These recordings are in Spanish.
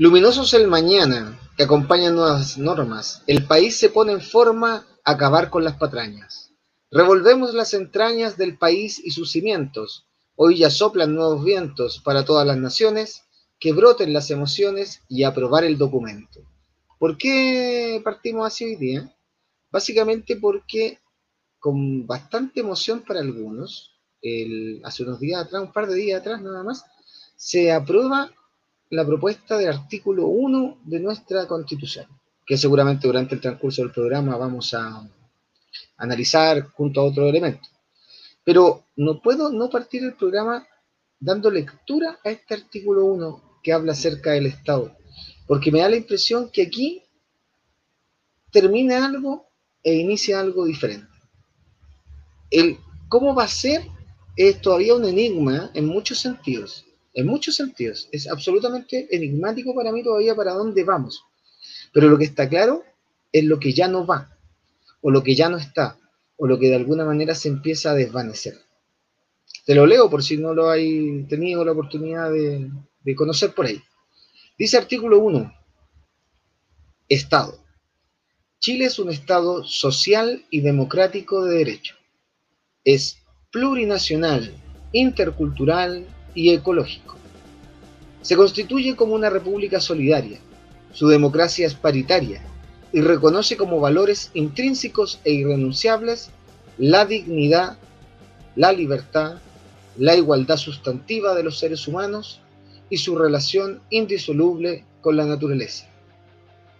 Luminoso es el mañana, que acompaña nuevas normas. El país se pone en forma a acabar con las patrañas. Revolvemos las entrañas del país y sus cimientos. Hoy ya soplan nuevos vientos para todas las naciones, que broten las emociones y aprobar el documento. ¿Por qué partimos así hoy día? Básicamente porque con bastante emoción para algunos, hace unos días atrás, un par de días atrás nada más, se aprueba la propuesta del artículo 1 de nuestra Constitución, que seguramente durante el transcurso del programa vamos a analizar junto a otro elemento. Pero no puedo no partir el programa dando lectura a este artículo 1 que habla acerca del Estado, porque me da la impresión que aquí termina algo e inicia algo diferente. El cómo va a ser es todavía un enigma en muchos sentidos en muchos sentidos. Es absolutamente enigmático para mí todavía para dónde vamos. Pero lo que está claro es lo que ya no va, o lo que ya no está, o lo que de alguna manera se empieza a desvanecer. Te lo leo por si no lo hay tenido la oportunidad de, conocer por ahí. Dice artículo 1, Estado. Chile es un Estado social y democrático de derecho. Es plurinacional, intercultural, y ecológico. Se constituye como una república solidaria. Su democracia es paritaria y reconoce como valores intrínsecos e irrenunciables la dignidad, la libertad, la igualdad sustantiva de los seres humanos y su relación indisoluble con la naturaleza.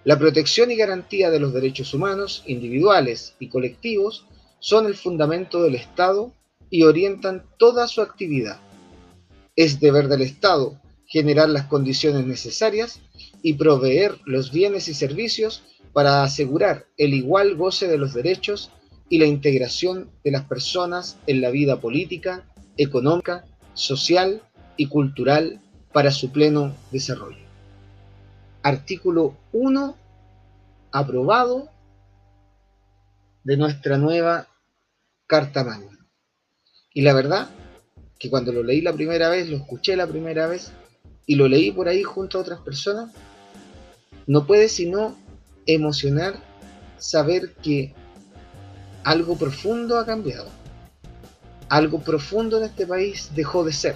La protección y garantía de los derechos humanos individuales y colectivos son el fundamento del Estado y orientan toda su actividad. Es deber del Estado generar las condiciones necesarias y proveer los bienes y servicios para asegurar el igual goce de los derechos y la integración de las personas en la vida política, económica, social y cultural para su pleno desarrollo. Artículo 1 aprobado de nuestra nueva Carta Magna. Y la verdad que cuando lo leí la primera vez, lo escuché la primera vez y lo leí por ahí junto a otras personas, no puede sino emocionar saber que algo profundo ha cambiado. Algo profundo en este país dejó de ser.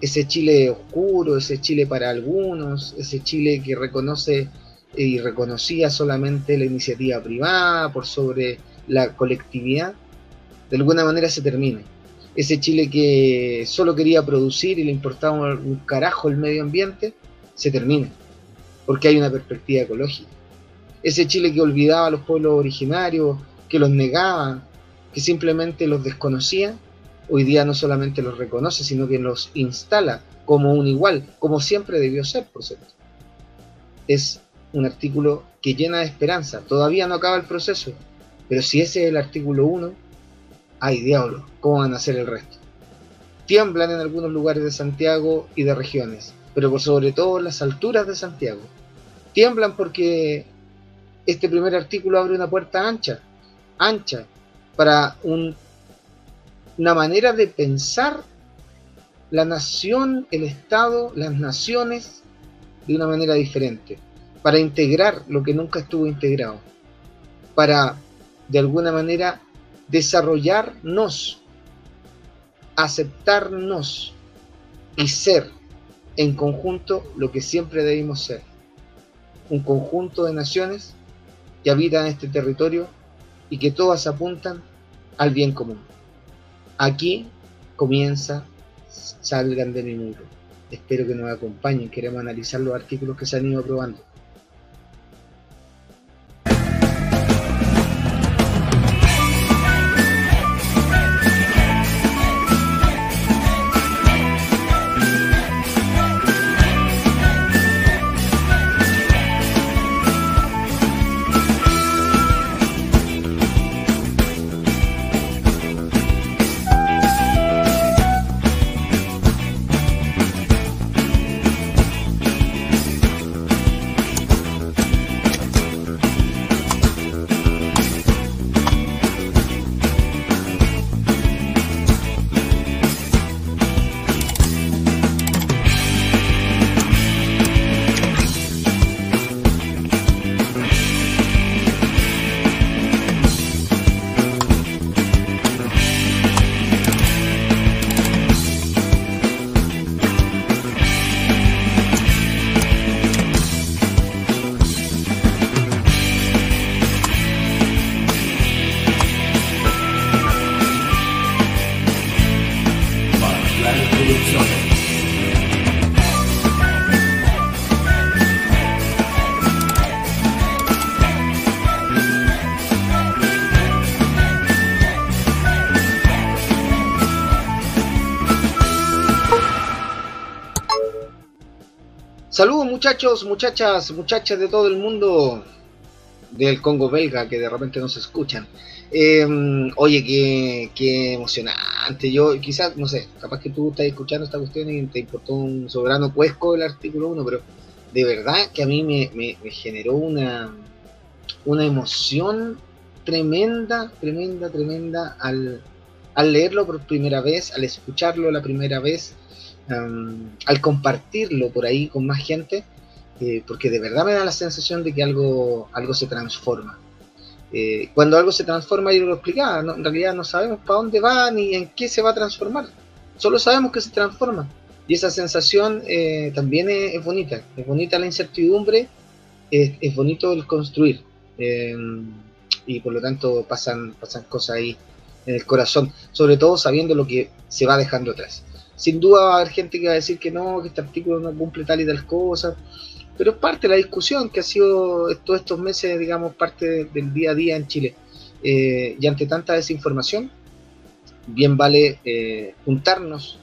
Ese Chile oscuro, ese Chile para algunos, ese Chile que reconoce y reconocía solamente la iniciativa privada por sobre la colectividad, de alguna manera se termina ese Chile que solo quería producir y le importaba un carajo el medio ambiente, se termina, porque hay una perspectiva ecológica. Ese Chile que olvidaba a los pueblos originarios, que los negaba, que simplemente los desconocía, hoy día no solamente los reconoce, sino que los instala como un igual, como siempre debió ser, por cierto. Es un artículo que llena de esperanza. Todavía no acaba el proceso, pero si ese es el artículo 1, ay diablo, ¿cómo van a hacer el resto? Tiemblan en algunos lugares de Santiago y de regiones, pero sobre todo en las alturas de Santiago. Tiemblan porque este primer artículo abre una puerta ancha, ancha, para una manera de pensar la nación, el Estado, las naciones de una manera diferente, para integrar lo que nunca estuvo integrado, para de alguna manera desarrollarnos, aceptarnos y ser en conjunto lo que siempre debimos ser. Un conjunto de naciones que habitan este territorio y que todas apuntan al bien común. Aquí comienza Salgan de mi muro. Espero que nos acompañen. Queremos analizar los artículos que se han ido aprobando. Muchachos, muchachas, muchachas de todo el mundo del Congo belga que de repente nos escuchan. Em, oye, qué, qué, emocionante. Yo quizás, no sé, capaz que tú estás escuchando esta cuestión y te importó un soberano puesco el artículo 1, pero de verdad que a mí me, generó una, una emoción tremenda, tremenda, tremenda al, al leerlo por primera vez, al escucharlo la primera vez, al compartirlo por ahí con más gente, eh, porque de verdad me da la sensación de que algo, algo se transforma. Eh, cuando algo se transforma, yo lo explicaba, en realidad no sabemos para dónde va ni en qué se va a transformar, solo sabemos que se transforma. Y esa sensación eh, también es, bonita, es bonita la incertidumbre, es, es bonito el construir. y por lo tanto pasan, pasan cosas ahí en el corazón, sobre todo sabiendo lo que se va dejando atrás. Sin duda va a haber gente que va a decir que no, que este artículo no cumple tal y tal cosa, pero es parte de la discusión que ha sido todos estos meses, digamos, parte del día a día en Chile. Eh, y ante tanta desinformación, bien vale eh, juntarnos,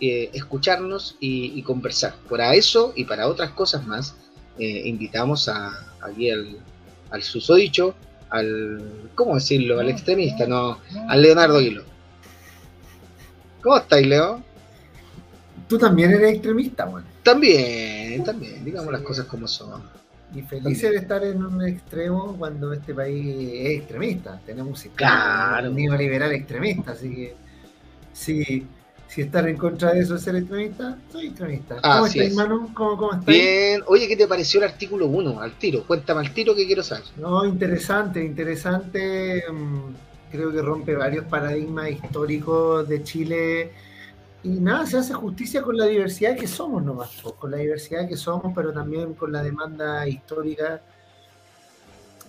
eh, escucharnos y, conversar. Para eso y para otras cosas más, invitamos a, aquí al, al susodicho, al, ¿cómo decirlo? Al extremista, no, al Leonardo Hilo. ¿Cómo estáis, Leo? Tú también eres extremista, bueno. También, también, digamos las cosas como son. Y feliz de estar en un extremo cuando este país es extremista. Tenemos un sistema neoliberal extremista, así que sí si estar en contra de eso es ser extremista, soy extremista. ¿Cómo estás? ¿Cómo, ¿Cómo estás? Bien. Oye, ¿qué te pareció el artículo 1? Al tiro. Cuéntame al tiro que quiero saber. No, interesante, interesante. Mm, creo que rompe varios paradigmas históricos de Chile. Y nada, se hace justicia con la diversidad que somos nomás, con la diversidad que somos, pero también con la demanda histórica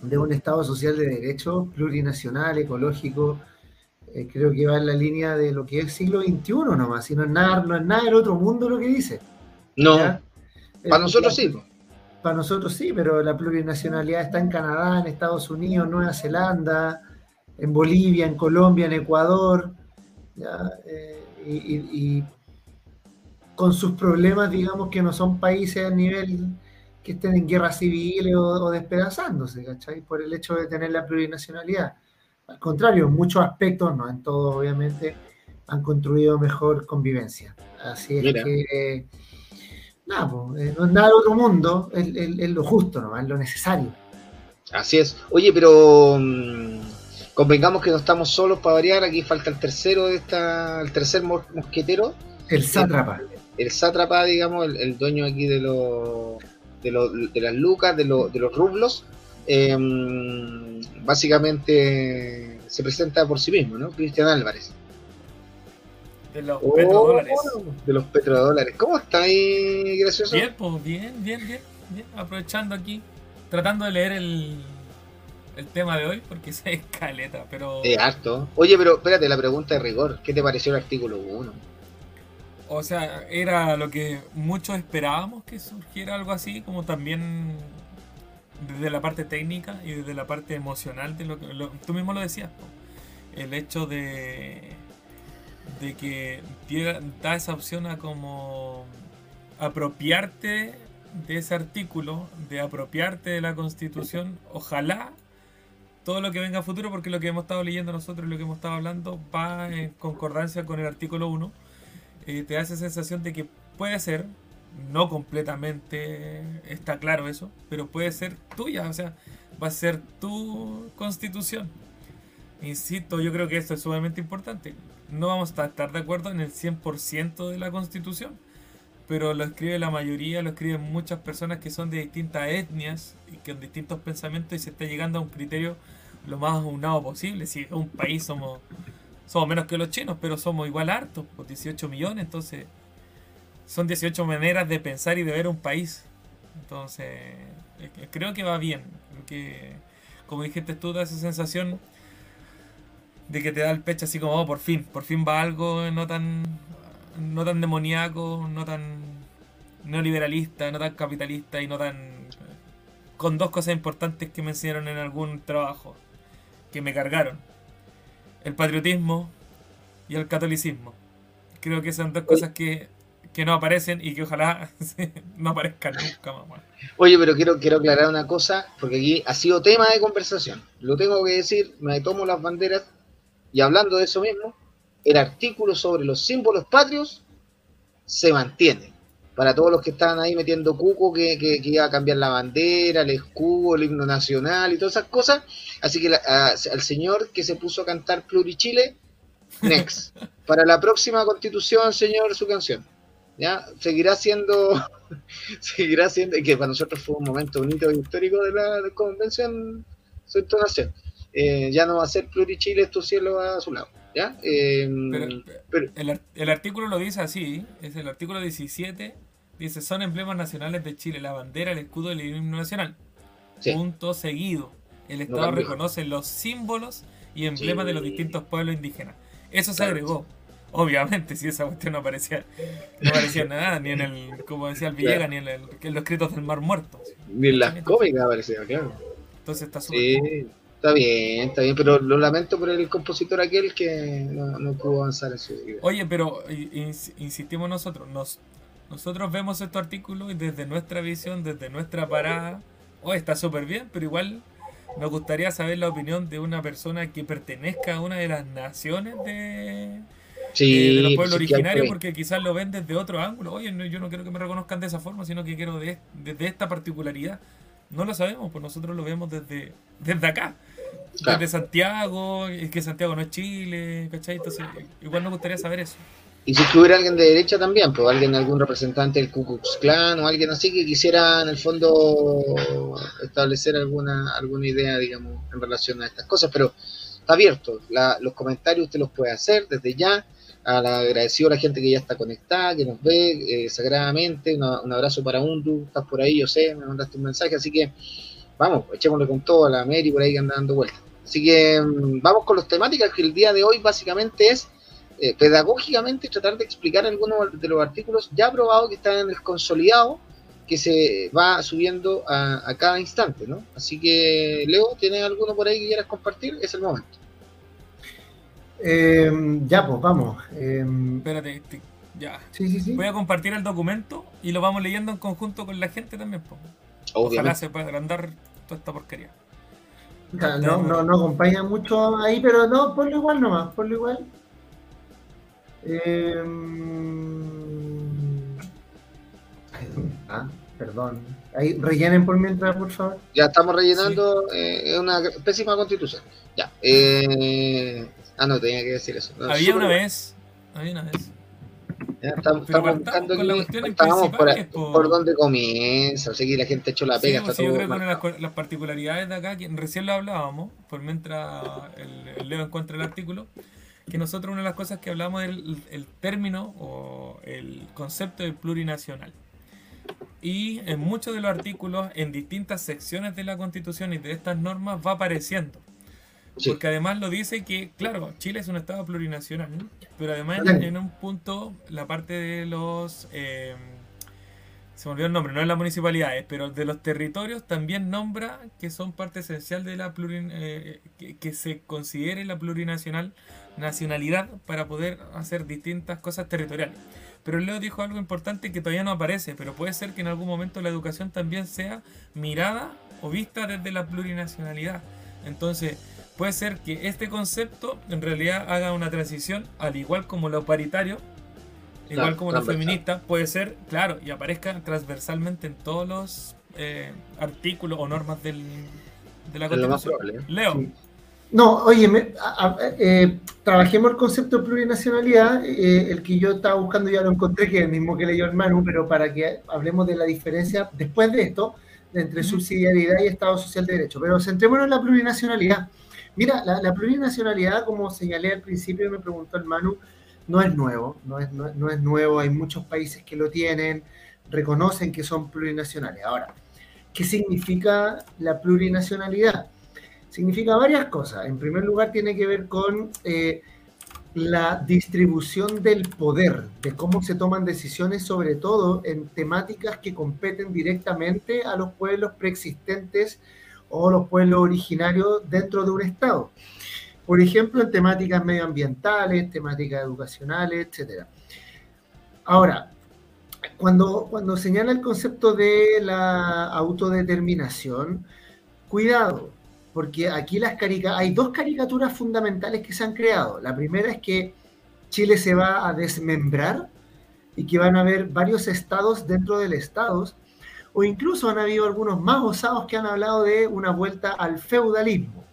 de un Estado social de derecho, plurinacional, ecológico, eh, creo que va en la línea de lo que es el siglo XXI nomás, si no es nada, no es nada del otro mundo lo que dice. No, para nosotros sí. Para nosotros sí, pero la plurinacionalidad está en Canadá, en Estados Unidos, Nueva Zelanda, en Bolivia, en Colombia, en Ecuador, eh, y, con sus problemas, digamos que no son países a nivel que estén en guerra civil o, o despedazándose, ¿cachai? Por el hecho de tener la plurinacionalidad. Al contrario, en muchos aspectos, no en todos obviamente, han construido mejor convivencia. Así es que, nada, eh, no es nada de otro mundo, es, lo justo, ¿no? es lo necesario. Así es. Oye, pero mm, convengamos que no estamos solos para variar, aquí falta el tercero de esta, el tercer mosquetero. El sátrapa. El, sátrapa, digamos, el, dueño aquí de, los de, de las lucas, de, de los rublos. Em, básicamente se presenta por sí mismo, ¿no? Cristian Álvarez. De los oh, petrodólares. De los petrodólares. ¿Cómo está ahí, gracioso? Bien, pues bien, bien, bien, bien. Aprovechando aquí, tratando de leer el, el tema de hoy, porque se escaleta, pero... Es harto. Oye, pero espérate, la pregunta de rigor. ¿Qué te pareció el artículo 1? O sea, era lo que muchos esperábamos que surgiera algo así, como también desde la parte técnica y desde la parte emocional de lo que tú mismo lo decías el hecho de de que da esa opción a como apropiarte de ese artículo de apropiarte de la constitución ojalá todo lo que venga a futuro porque lo que hemos estado leyendo nosotros y lo que hemos estado hablando va en concordancia con el artículo 1 eh, te da esa sensación de que puede ser no completamente está claro eso, pero puede ser tuya, o sea, va a ser tu constitución. Insisto, yo creo que esto es sumamente importante. No vamos a estar de acuerdo en el 100% de la constitución, pero lo escribe la mayoría, lo escriben muchas personas que son de distintas etnias y con distintos pensamientos y se está llegando a un criterio lo más unado posible. Si es un país somos, somos menos que los chinos, pero somos igual hartos, por 18 millones, entonces son 18 maneras de pensar y de ver un país. Entonces, eh, creo que va bien. que, como dijiste tú, da esa sensación de que te da el pecho así como, oh, por fin, por fin va algo no tan, no tan demoníaco, no tan neoliberalista, no tan capitalista y no tan... con dos cosas importantes que me enseñaron en algún trabajo, que me cargaron. El patriotismo y el catolicismo. Creo que son dos cosas que que no aparecen y que ojalá no aparezcan nunca más. Oye, pero quiero, quiero aclarar una cosa, porque aquí ha sido tema de conversación. Lo tengo que decir, me tomo las banderas y hablando de eso mismo, el artículo sobre los símbolos patrios se mantiene. Para todos los que estaban ahí metiendo cuco, que, que, iba a cambiar la bandera, el escudo, el himno nacional y todas esas cosas. Así que al señor que se puso a cantar Plurichile, next. Para la próxima constitución, señor, su canción. ¿Ya? Seguirá siendo, seguirá siendo, que para nosotros fue un momento bonito y histórico de la, convención, su entonación. Eh, ya no va a ser Plurichile, tu cielo a su lado. ¿Ya? Em, el, artículo lo dice así, es el artículo 17, dice, son emblemas nacionales de Chile, la bandera, el escudo y el himno nacional. Punto seguido. El Estado reconoce los símbolos y emblemas de los distintos pueblos indígenas. Eso se agregó. Obviamente, si esa cuestión no aparecía, no aparecía nada, ni en el, como decía el Villegas, ni en, el, los escritos del Mar Muerto. Ni en las cómicas aparecía, claro. Entonces está súper. Está bien, está bien, pero lo lamento por el compositor aquel que no, pudo avanzar en su vida. Oye, pero insistimos nosotros, nos, nosotros vemos este artículo y desde nuestra visión, desde nuestra parada, oh, está súper bien, pero igual nos gustaría saber la opinión de una persona que pertenezca a una de las naciones de, sí, de los pueblos originarios, porque quizás lo ven desde otro ángulo. Oye, yo no quiero que me reconozcan de esa forma, sino que quiero de, desde esta particularidad. No lo sabemos, pues nosotros lo vemos desde, desde acá. Desde Santiago, es que Santiago no es Chile, ¿cachai? Entonces, igual nos gustaría saber eso. Y si hubiera alguien de derecha también, pues alguien, algún representante del Ku Klux Klan o alguien así que quisiera en el fondo establecer alguna alguna idea, digamos, en relación a estas cosas, pero está abierto. los comentarios usted los puede hacer desde ya. agradecido a la gente que ya está conectada, que nos ve eh, sagradamente. un abrazo para Undu, estás por ahí, yo sé, me mandaste un mensaje, así que vamos, echémosle con todo a la Mary por ahí que anda dando vueltas. Así que mm, vamos con las temáticas que el día de hoy básicamente es eh, pedagógicamente tratar de explicar algunos de los artículos ya aprobados que están en el consolidado que se va subiendo a, cada instante, ¿no? Así que, Leo, ¿tienes alguno por ahí que quieras compartir? Es el momento. Em, ya, pues vamos. Em, Espérate, ya. Sí, sí, sí. Voy a compartir el documento y lo vamos leyendo en conjunto con la gente también. Pues. Ojalá se pueda agrandar esta porquería. No, no, no acompaña mucho ahí, pero no, ponlo igual nomás, ponlo igual. Eh... Ah, perdón. Ahí, rellenen por mientras, por favor. Ya estamos rellenando, eh, es una pésima constitución. Ya. Eh... Ah, no, tenía que decir eso. había una vez, había una vez estamos, buscando por, dónde comienza, o sea que la gente ha hecho la pega. Sí, pues yo creo que las, particularidades de acá, que recién lo hablábamos, por mientras el, Leo encuentra el artículo, que nosotros una de las cosas que hablamos es el, término o el concepto de plurinacional. Y en muchos de los artículos, en distintas secciones de la Constitución y de estas normas, va apareciendo. Porque además lo dice que, claro, Chile es un estado plurinacional, pero además en un punto la parte de los... Eh, se me olvidó el nombre, no es las municipalidades, pero de los territorios también nombra que son parte esencial de la plurin, eh, que, se considere la plurinacional nacionalidad para poder hacer distintas cosas territoriales. Pero Leo dijo algo importante que todavía no aparece, pero puede ser que en algún momento la educación también sea mirada o vista desde la plurinacionalidad. Entonces, puede ser que este concepto en realidad haga una transición, al igual como lo paritario, igual como lo feminista, puede ser, claro, y aparezca transversalmente en todos los eh, artículos o normas del, de la Constitución. Leo. No, oye, eh, trabajemos el concepto de plurinacionalidad, eh, el que yo estaba buscando ya lo encontré, que es el mismo que leyó el Manu, pero para que hablemos de la diferencia después de esto, entre subsidiariedad y Estado Social de Derecho. Pero centrémonos en la plurinacionalidad. Mira, la, plurinacionalidad, como señalé al principio, me preguntó el Manu, no es nuevo, no es, no, es nuevo, hay muchos países que lo tienen, reconocen que son plurinacionales. Ahora, ¿qué significa la plurinacionalidad? Significa varias cosas. En primer lugar, tiene que ver con eh, la distribución del poder, de cómo se toman decisiones, sobre todo en temáticas que competen directamente a los pueblos preexistentes o los pueblos originarios dentro de un Estado. Por ejemplo, en temáticas medioambientales, temáticas educacionales, etc. Ahora, cuando, cuando señala el concepto de la autodeterminación, cuidado, porque aquí las hay dos caricaturas fundamentales que se han creado. La primera es que Chile se va a desmembrar y que van a haber varios estados dentro del estado, o incluso han habido algunos más osados que han hablado de una vuelta al feudalismo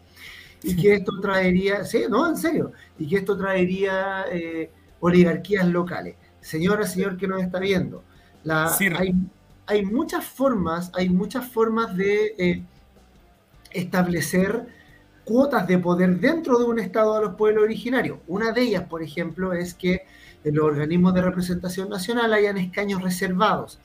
y que esto traería, sí, no, en serio, y que esto traería eh, oligarquías locales. Señora, señor que nos está viendo, la, hay, hay, muchas formas, hay muchas formas de eh, establecer cuotas de poder dentro de un Estado a los pueblos originarios. Una de ellas, por ejemplo, es que en los organismos de representación nacional hayan escaños reservados.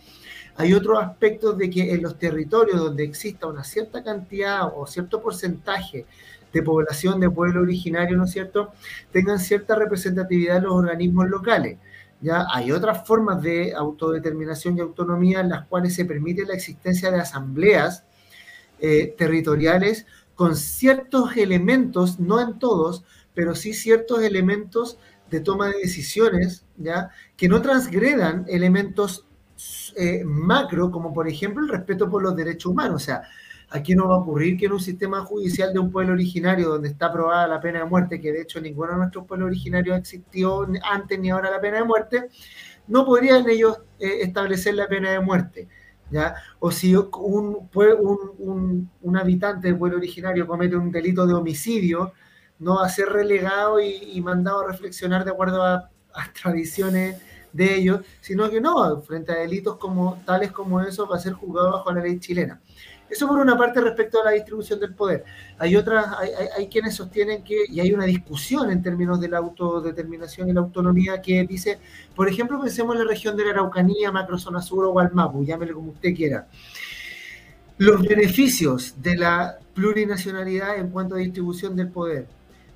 Hay otros aspectos de que en los territorios donde exista una cierta cantidad o cierto porcentaje de población de pueblo originario, ¿no es cierto?, tengan cierta representatividad en los organismos locales. Ya hay otras formas de autodeterminación y autonomía en las cuales se permite la existencia de asambleas eh, territoriales con ciertos elementos, no en todos, pero sí ciertos elementos de toma de decisiones, ¿ya? que no transgredan elementos eh, macro, como por ejemplo el respeto por los derechos humanos. O sea, aquí no va a ocurrir que en un sistema judicial de un pueblo originario donde está aprobada la pena de muerte, que de hecho ninguno de nuestros pueblos originarios existió antes ni ahora la pena de muerte, no podrían ellos eh, establecer la pena de muerte. ¿Ya? O si un, un, un, habitante del pueblo originario comete un delito de homicidio, no va a ser relegado y, mandado a reflexionar de acuerdo a, a, tradiciones de ellos, sino que no, frente a delitos como tales como eso va a ser juzgado bajo la ley chilena. Eso por una parte respecto a la distribución del poder. Hay otras, hay, quienes sostienen que, y hay una discusión en términos de la autodeterminación y la autonomía que dice, por ejemplo, pensemos en la región de la Araucanía, macrozona sur o Gualmapu, llámele como usted quiera. Los beneficios de la plurinacionalidad en cuanto a distribución del poder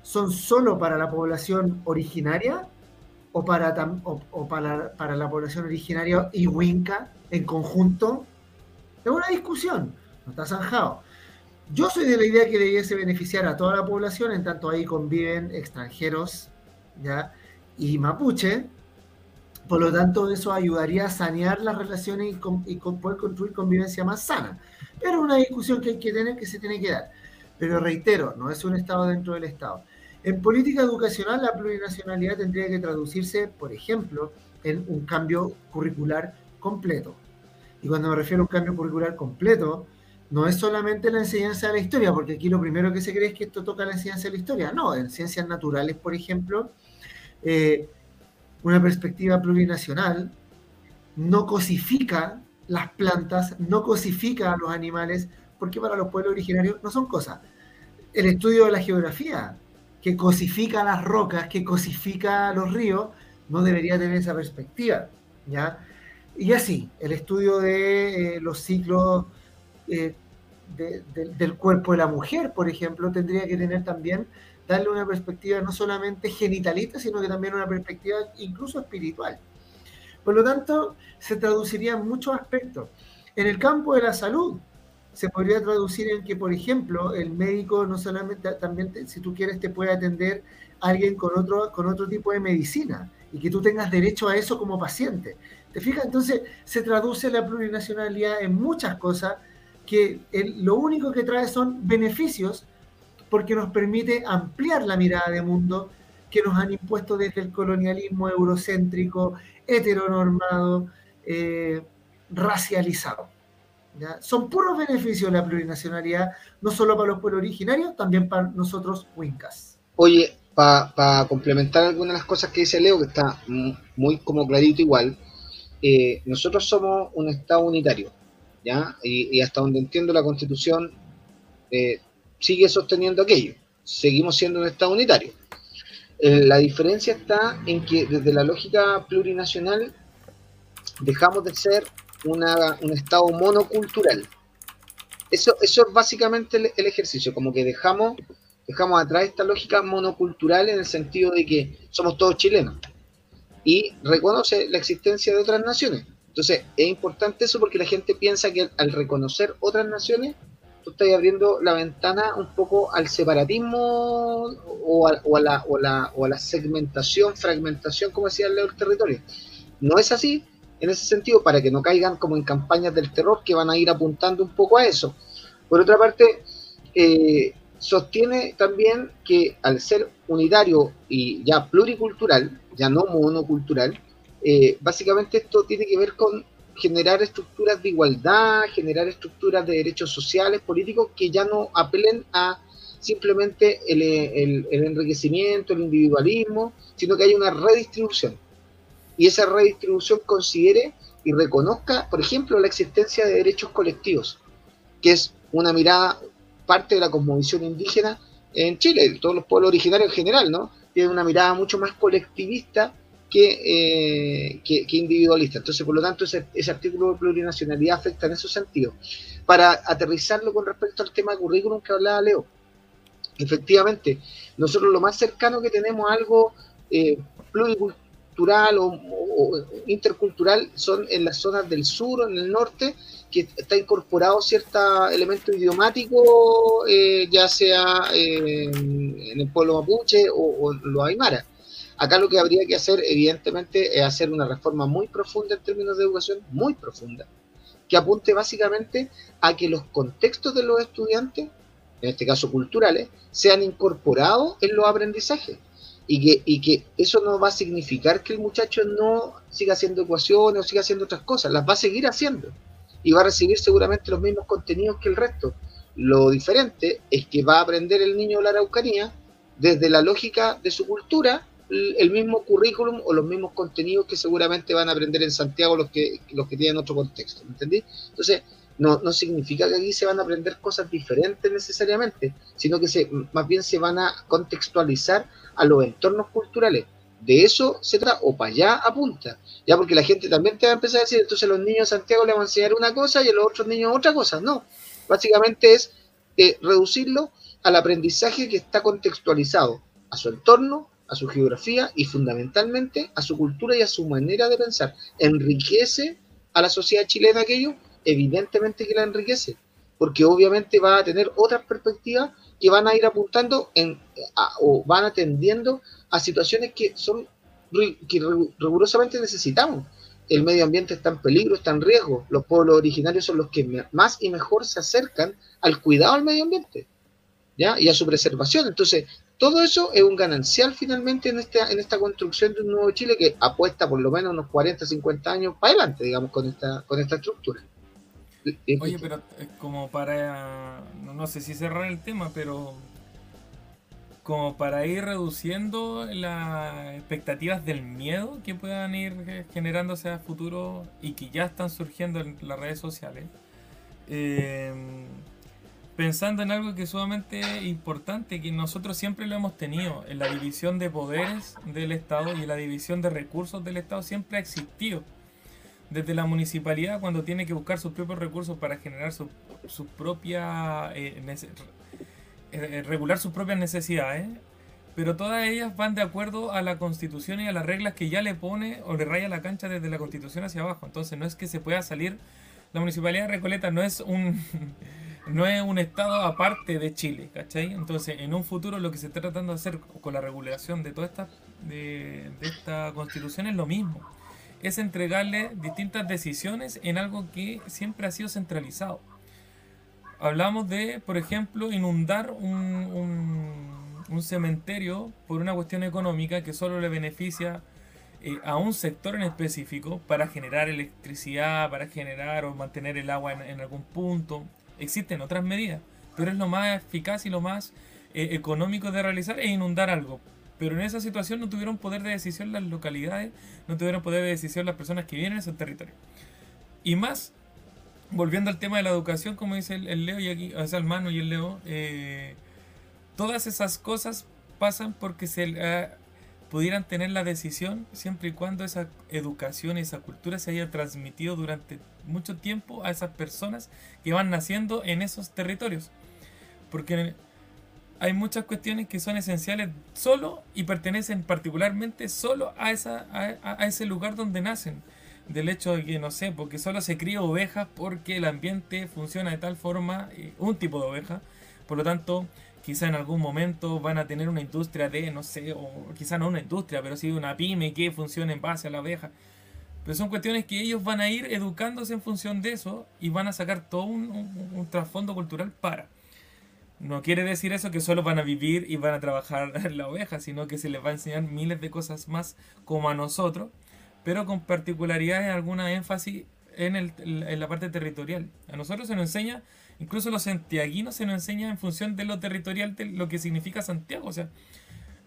son solo para la población originaria o para, para, la población originaria y Huinca en conjunto. Es una discusión no está zanjado. Yo soy de la idea que debiese beneficiar a toda la población, en tanto ahí conviven extranjeros ¿ya? y mapuche. Por lo tanto, eso ayudaría a sanear las relaciones y, poder construir convivencia más sana. Pero una discusión que hay que tener, que se tiene que dar. Pero reitero, no es un Estado dentro del Estado. En política educacional, la plurinacionalidad tendría que traducirse, por ejemplo, en un cambio curricular completo. Y cuando me refiero a un cambio curricular completo, no es solamente la enseñanza de la historia, porque aquí lo primero que se cree es que esto toca la enseñanza de la historia. No, en ciencias naturales, por ejemplo, eh, una perspectiva plurinacional no cosifica las plantas, no cosifica a los animales, porque para los pueblos originarios no son cosas. El estudio de la geografía, que cosifica las rocas, que cosifica los ríos, no debería tener esa perspectiva. ¿ya? Y así, el estudio de eh, los ciclos eh, del cuerpo de la mujer, por ejemplo, tendría que tener también, darle una perspectiva no solamente genitalista, sino que también una perspectiva incluso espiritual. Por lo tanto, se traduciría en muchos aspectos. En el campo de la salud, se podría traducir en que, por ejemplo, el médico no solamente, también, si tú quieres, te puede atender alguien con otro, con otro tipo de medicina y que tú tengas derecho a eso como paciente. ¿Te fijas? Entonces, se traduce la plurinacionalidad en muchas cosas que lo único que trae son beneficios porque nos permite ampliar la mirada de mundo que nos han impuesto desde el colonialismo eurocéntrico, heteronormado, eh, racializado. Son puros beneficios la plurinacionalidad, no solo para los pueblos originarios, también para nosotros huincas. Oye, para complementar algunas de las cosas que dice Leo, que está muy como clarito igual, eh, nosotros somos un Estado unitario. Y, hasta donde entiendo la Constitución eh, sigue sosteniendo aquello. Seguimos siendo un Estado unitario. Eh, la diferencia está en que desde la lógica plurinacional dejamos de ser un Estado monocultural. Eso, eso es básicamente el, ejercicio, como que dejamos, dejamos atrás esta lógica monocultural en el sentido de que somos todos chilenos y reconoce la existencia de otras naciones. Entonces, es importante eso porque la gente piensa que al reconocer otras naciones, tú estás abriendo la ventana un poco al separatismo o a, la, segmentación, fragmentación, como decía Leo, del territorio. No es así, en ese sentido para que no caigan como en campañas del terror que van a ir apuntando un poco a eso. Por otra parte, eh, sostiene también que al ser unitario y ya pluricultural, ya no monocultural, eh, básicamente esto tiene que ver con generar estructuras de igualdad, generar estructuras de derechos sociales, políticos, que ya no apelen a simplemente el, enriquecimiento, el individualismo, sino que hay una redistribución. Y esa redistribución considere y reconozca, por ejemplo, la existencia de derechos colectivos, que es una mirada, parte de la cosmovisión indígena en Chile, todos los pueblos originarios en general, ¿no? Tienen una mirada mucho más colectivista eh, que, individualista. Entonces, por lo tanto, ese, artículo de plurinacionalidad afecta en esos sentidos. Para aterrizarlo con respecto al tema currículum que hablaba Leo, efectivamente, nosotros lo más cercano que tenemos a algo eh, pluricultural o, intercultural son en las zonas del sur, en el norte, que está incorporado cierto elemento idiomático, eh, ya sea en el pueblo mapuche o, o los aymara Acá lo que habría que hacer, evidentemente, es hacer una reforma muy profunda en términos de educación, muy profunda, que apunte básicamente a que los contextos de los estudiantes, en este caso culturales, sean incorporados en los aprendizajes. Y que, y que eso no va a significar que el muchacho no siga haciendo ecuaciones o siga haciendo otras cosas, las va a seguir haciendo. Y va a recibir seguramente los mismos contenidos que el resto. Lo diferente es que va a aprender el niño la araucanía desde la lógica de su cultura el mismo currículum o los mismos contenidos que seguramente van a aprender en Santiago los que, los que tienen otro contexto, ¿me entendí? Entonces, no, no significa que aquí se van a aprender cosas diferentes necesariamente, sino que se, más bien se van a contextualizar a los entornos culturales. De eso se trata, o para allá apunta, ya porque la gente también te va a empezar a decir, entonces los niños de Santiago le van a enseñar una cosa y a los otros niños otra cosa. No, básicamente es eh, reducirlo al aprendizaje que está contextualizado a su entorno, a su geografía y fundamentalmente a su cultura y a su manera de pensar. ¿Enriquece a la sociedad chilena aquello? Evidentemente que la enriquece, porque obviamente va a tener otras perspectivas que van a ir apuntando en, o van atendiendo a situaciones que son que rigurosamente necesitamos. El medio ambiente está en peligro, está en riesgo. Los pueblos originarios son los que más y mejor se acercan al cuidado del medio ambiente ¿ya? y a su preservación. Entonces, todo eso es un ganancial finalmente en esta, en esta construcción de un nuevo Chile que apuesta por lo menos unos 40, 50 años para adelante, digamos, con esta, con esta estructura. Oye, pero eh, como para, no sé si cerrar el tema, pero como para ir reduciendo las expectativas del miedo que puedan ir generándose a futuro y que ya están surgiendo en las redes sociales. Eh, pensando en algo que es sumamente importante, que nosotros siempre lo hemos tenido, en la división de poderes del Estado y en la división de recursos del Estado siempre ha existido. Desde la municipalidad, cuando tiene que buscar sus propios recursos para generar su, su propia. Eh, eh, regular sus propias necesidades, pero todas ellas van de acuerdo a la constitución y a las reglas que ya le pone o le raya la cancha desde la constitución hacia abajo. Entonces, no es que se pueda salir. La municipalidad de Recoleta no es un. no es un estado aparte de Chile, ¿cachai? Entonces, en un futuro lo que se está tratando de hacer con la regulación de toda esta, de, esta constitución es lo mismo. Es entregarle distintas decisiones en algo que siempre ha sido centralizado. Hablamos de, por ejemplo, inundar un, cementerio por una cuestión económica que solo le beneficia eh, a un sector en específico para generar electricidad, para generar o mantener el agua en algún punto, Existen otras medidas, pero es lo más eficaz y lo más eh, económico de realizar es inundar algo. Pero en esa situación no tuvieron poder de decisión las localidades, no tuvieron poder de decisión las personas que viven en ese territorio. Y más, volviendo al tema de la educación, como dice el, Leo y aquí, o sea, el Mano y el Leo, eh, todas esas cosas pasan porque se pudieran tener la decisión siempre y cuando esa educación y esa cultura se haya transmitido durante mucho tiempo a esas personas que van naciendo en esos territorios. Porque hay muchas cuestiones que son esenciales solo y pertenecen particularmente solo a, esa, a, ese lugar donde nacen. Del hecho de que, no sé, porque solo se cría ovejas porque el ambiente funciona de tal forma, eh, un tipo de oveja. Por lo tanto, quizá en algún momento van a tener una industria de, no sé, o quizá no una industria, pero sí una pyme que funcione en base a la abeja. Pero son cuestiones que ellos van a ir educándose en función de eso y van a sacar todo un, un trasfondo cultural para. No quiere decir eso que solo van a vivir y van a trabajar la oveja, sino que se les va a enseñar miles de cosas más como a nosotros, pero con particularidades, alguna énfasis en, el, en la parte territorial. A nosotros se nos enseña, incluso los santiaguinos se nos enseña en función de lo territorial, de lo que significa Santiago. O sea,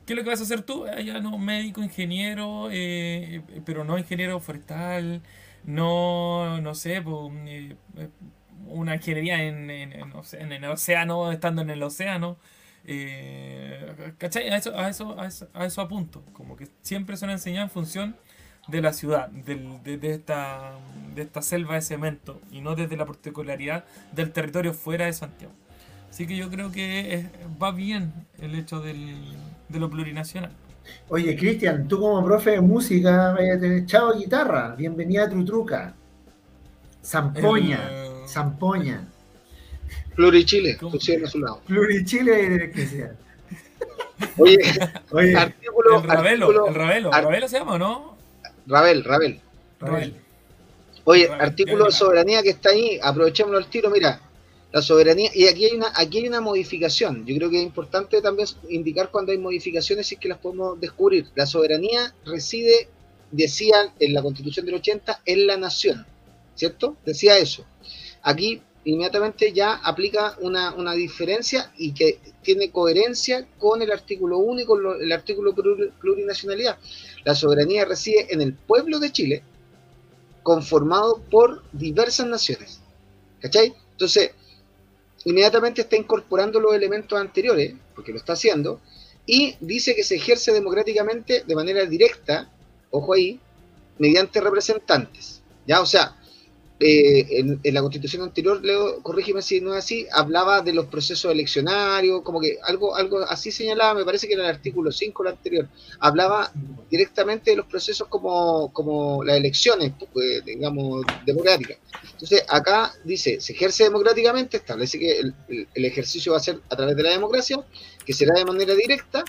¿qué es lo que vas a hacer tú? No, médico, ingeniero, eh, pero no ingeniero forestal, no, no sé, pues, una ingeniería en, en, en, el océano, estando en el océano. Eh, ¿Cachai? A eso, a, eso, a, eso, apunto. Como que siempre son enseñadas en función de la ciudad, de, de, esta, de esta selva de cemento, y no desde la particularidad del territorio fuera de Santiago. Así que yo creo que va bien el hecho del, de lo plurinacional. Oye, Cristian, tú como profe de música, chao guitarra, bienvenida a Trutruca. Zampoña. Zampoña. Plurichile, tú a su lado. Plurichile y electricidad. Oye, Oye artículo, el Ravelo, el Ravelo, Ravelo se llama, ¿no? Rabel, Rabel. Rabel. Oye, artículo de soberanía que está ahí, aprovechémoslo al tiro, mira, la soberanía, y aquí hay una, aquí hay una modificación, yo creo que es importante también indicar cuando hay modificaciones y es que las podemos descubrir. La soberanía reside, decía en la constitución del 80, en la nación, ¿cierto? Decía eso. Aquí inmediatamente ya aplica una, una diferencia y que tiene coherencia con el artículo único, el artículo plurinacionalidad. La soberanía reside en el pueblo de Chile, conformado por diversas naciones. ¿Cachai? Entonces, inmediatamente está incorporando los elementos anteriores, porque lo está haciendo, y dice que se ejerce democráticamente de manera directa, ojo ahí, mediante representantes. ¿Ya? O sea, eh, en, la constitución anterior, Leo, corrígeme si no es así, hablaba de los procesos eleccionarios, como que algo, algo así señalaba, me parece que era el artículo 5, el anterior, hablaba directamente de los procesos como, como las elecciones, pues, digamos, democráticas. Entonces, acá dice, se ejerce democráticamente, establece que el, el ejercicio va a ser a través de la democracia, que será de manera directa,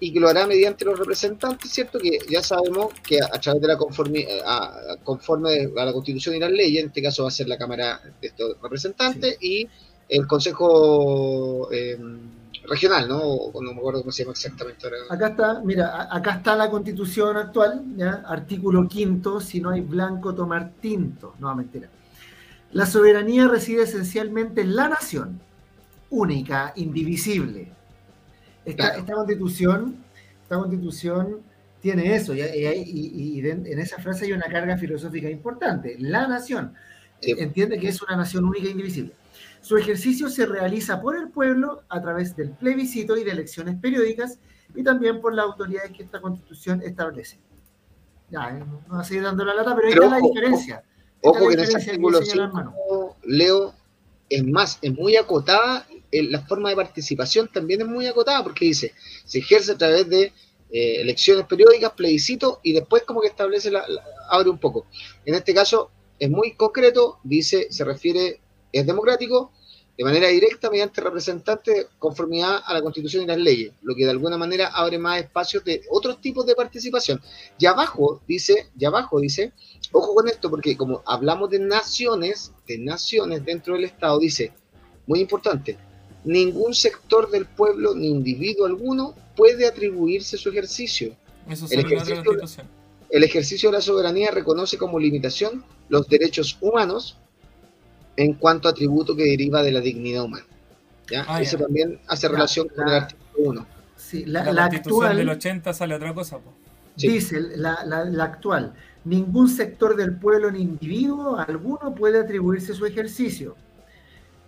y que lo hará mediante los representantes, ¿cierto? Que ya sabemos que a, través de la conforme, a, conforme a la Constitución y las leyes, en este caso va a ser la Cámara de estos representantes y el Consejo em, Regional, ¿no? no me acuerdo cómo se llama exactamente ahora. Acá está, mira, acá está la Constitución actual, ¿ya? Artículo quinto, si no hay blanco, tomar tinto. No, mentira. La soberanía reside esencialmente en la nación, única, indivisible esta, constitución, esta constitución tiene eso, y, en esa frase hay una carga filosófica importante. La nación entiende que es una nación única e indivisible. Su ejercicio se realiza por el pueblo a través del plebiscito y de elecciones periódicas y también por las autoridades que esta constitución establece. Ya, eh, no va a seguir dando la lata, pero, ahí está la diferencia. Ojo que en ese artículo 5, Leo, es más, es muy acotada la forma de participación también es muy acotada porque dice, se ejerce a través de eh, elecciones periódicas, plebiscito y después como que establece, la, abre un poco. En este caso es muy concreto, dice, se refiere, es democrático, de manera directa mediante representantes conformidad a la Constitución y las leyes, lo que de alguna manera abre más espacios de otros tipos de participación. Y abajo dice, y abajo dice, ojo con esto, porque como hablamos de naciones, de naciones dentro del Estado, dice, muy importante, ningún sector del pueblo ni individuo alguno puede atribuirse su ejercicio. el, ejercicio el ejercicio de la soberanía reconoce como limitación los derechos humanos en cuanto a atributo que deriva de la dignidad humana. ¿ya? Ah, Eso también hace relación con el artículo 1. Sí, la, la, actual, del 80 sale otra cosa. Dice la, la actual, ningún sector del pueblo ni individuo alguno puede atribuirse su ejercicio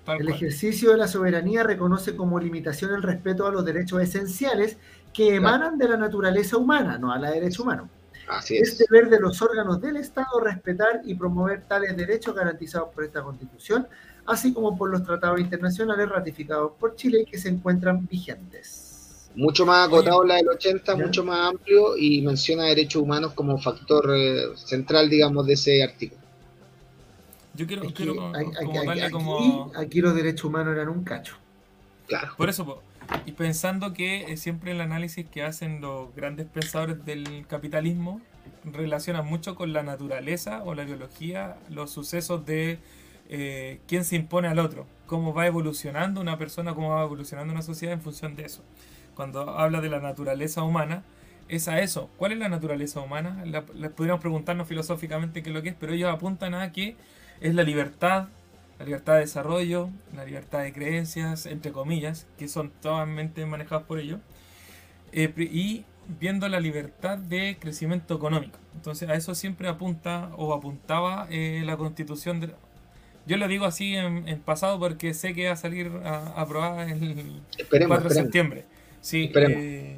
el ejercicio de la soberanía reconoce como limitación el respeto a los derechos esenciales que emanan de la naturaleza humana, no a la derecho humano. Así es. es deber de los órganos del Estado respetar y promover tales derechos garantizados por esta Constitución, así como por los tratados internacionales ratificados por Chile que se encuentran vigentes. Mucho más acotado la del 80, mucho más amplio y menciona derechos humanos como factor eh, central, digamos, de ese artículo. Yo quiero, como, aquí, como... Aquí los derechos humanos eran un cacho. Claro. Por eso, y pensando que siempre el análisis que hacen los grandes pensadores del capitalismo relacionan mucho con la naturaleza o la biología, los sucesos de eh, quién se impone al otro, cómo va evolucionando una persona, cómo va evolucionando una sociedad en función de eso. Cuando habla de la naturaleza humana, es a eso. ¿Cuál es la naturaleza humana? les podríamos preguntarnos filosóficamente qué es lo que es, pero ellos apuntan a que es la libertad, la libertad de desarrollo, la libertad de creencias, entre comillas, que son totalmente manejadas por ellos, eh, y viendo la libertad de crecimiento económico. Entonces a eso siempre apunta o apuntaba eh, la constitución de... Yo lo digo así en, pasado porque sé que va a salir aprobada el 4 de septiembre. Sí, eh,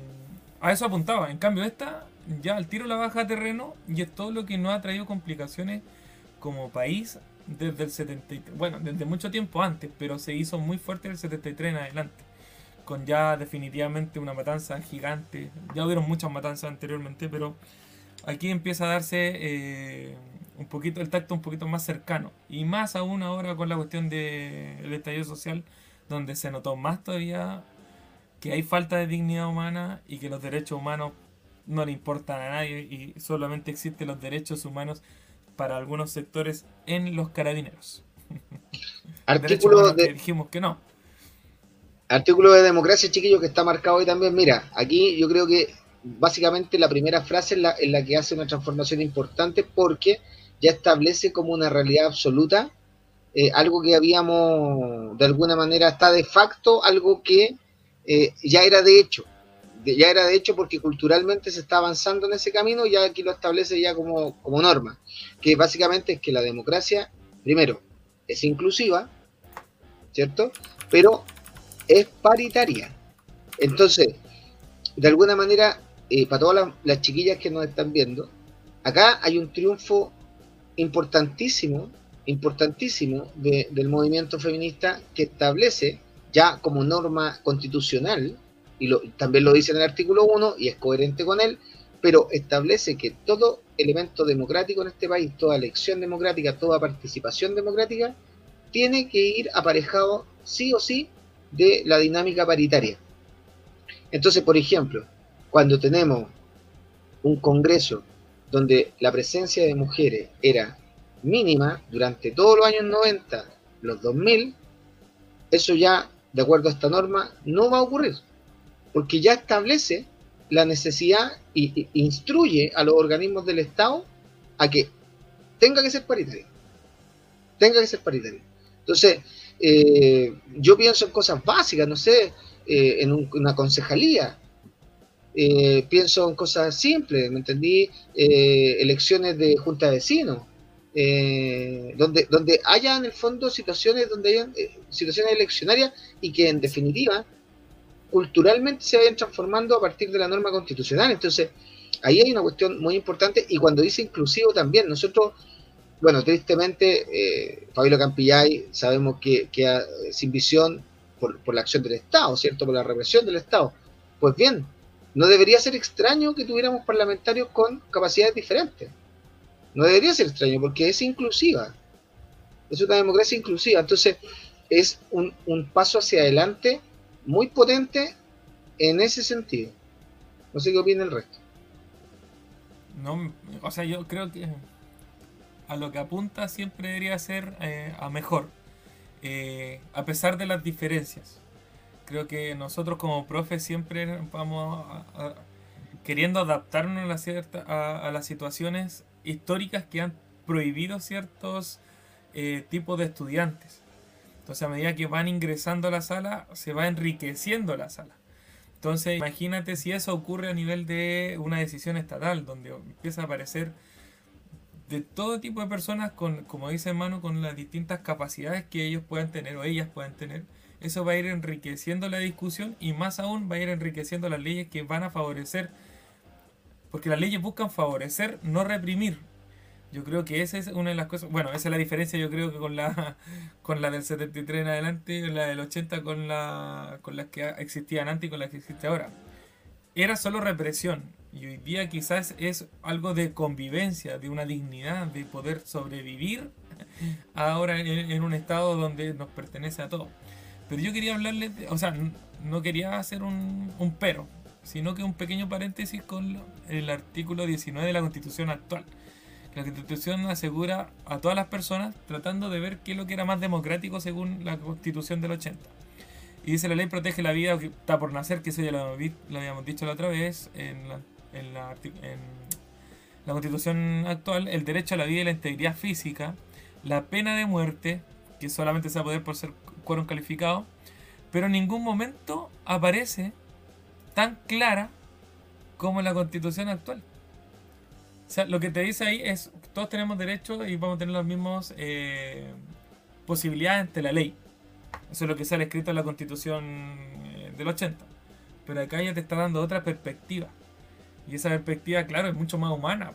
a eso apuntaba. En cambio esta ya al tiro la baja terreno y es todo lo que nos ha traído complicaciones como país desde el 73, bueno, desde mucho tiempo antes, pero se hizo muy fuerte el 73 en adelante, con ya definitivamente una matanza gigante. Ya hubieron muchas matanzas anteriormente, pero aquí empieza a darse eh, un poquito el tacto un poquito más cercano y más aún ahora con la cuestión del estallido social, donde se notó más todavía que hay falta de dignidad humana y que los derechos humanos no le importan a nadie y solamente existen los derechos humanos para algunos sectores en los carabineros. Artículo de... dijimos que no. Artículo de democracia, chiquillo, que está marcado hoy también. Mira, aquí yo creo que básicamente la primera frase es la, en la que hace una transformación importante porque ya establece como una realidad absoluta eh, algo que habíamos, de alguna manera, está de facto, algo que eh, ya era de hecho ya era de hecho porque culturalmente se está avanzando en ese camino, ya aquí lo establece ya como, como norma, que básicamente es que la democracia, primero, es inclusiva, ¿cierto? Pero es paritaria. Entonces, de alguna manera, eh, para todas las, chiquillas que nos están viendo, acá hay un triunfo importantísimo, importantísimo del movimiento feminista que establece ya como norma constitucional y también lo dice en el artículo 1 y es coherente con él, pero establece que todo elemento democrático en este país, toda elección democrática, toda participación democrática, tiene que ir aparejado sí o sí de la dinámica paritaria. Entonces, por ejemplo, cuando tenemos un Congreso donde la presencia de mujeres era mínima durante todos los años 90, los 2000, eso ya, de acuerdo a esta norma, no va a ocurrir porque ya establece la necesidad y, instruye a los organismos del Estado a que tenga que ser paritario. Tenga que ser paritario. Entonces, eh, yo pienso en cosas básicas, no sé, eh, en una concejalía. Eh, pienso en cosas simples, ¿me entendí? elecciones de junta de vecinos. donde, donde haya en el fondo situaciones donde hayan situaciones eleccionarias y que en definitiva culturalmente se vayan transformando a partir de la norma constitucional. Entonces, ahí hay una cuestión muy importante y cuando dice inclusivo también, nosotros, bueno, tristemente, eh, Campillay sabemos que queda sin visión por, la acción del Estado, ¿cierto? Por la represión del Estado. Pues bien, no debería ser extraño que tuviéramos parlamentarios con capacidades diferentes. No debería ser extraño porque es inclusiva. Es una democracia inclusiva. Entonces, es un paso hacia adelante muy potente en ese sentido. No sé qué opina el resto. No, o sea, yo creo que a lo que apunta siempre debería ser eh, a mejor, eh, a pesar de las diferencias. Creo que nosotros como profes siempre vamos queriendo adaptarnos a, cierta, a, las situaciones históricas que han prohibido ciertos eh, tipos de estudiantes. Entonces a medida que van ingresando a la sala, se va enriqueciendo la sala. Entonces imagínate si eso ocurre a nivel de una decisión estatal, donde empieza a aparecer de todo tipo de personas con, como dice hermano, con las distintas capacidades que ellos puedan tener o ellas puedan tener. Eso va a ir enriqueciendo la discusión y más aún va a ir enriqueciendo las leyes que van a favorecer, porque las leyes buscan favorecer, no reprimir. Yo creo que esa es una de las cosas. Bueno, esa es la diferencia, yo creo que con la con la del 73 en adelante, la del 80 con la con las que existían antes y con las que existe ahora. Era solo represión. Y hoy día quizás es algo de convivencia, de una dignidad, de poder sobrevivir ahora en, un estado donde nos pertenece a todos. Pero yo quería hablarles, o sea, no quería hacer un, un pero, sino que un pequeño paréntesis con el artículo 19 de la Constitución actual. La Constitución asegura a todas las personas tratando de ver qué es lo que era más democrático según la Constitución del 80. Y dice la ley protege la vida que está por nacer, que eso ya lo, habíamos dicho la otra vez en la, en la, Constitución actual, el derecho a la vida y la integridad física, la pena de muerte, que solamente se va a poder por ser quórum calificado, pero en ningún momento aparece tan clara como la constitución actual. Lo que te dice ahí es, todos tenemos derecho y vamos a tener las mismas eh, posibilidades ante la ley. Eso es lo que sale escrito en la constitución eh, del 80. Pero acá ya te está dando otra perspectiva. Y esa perspectiva, claro, es mucho más humana.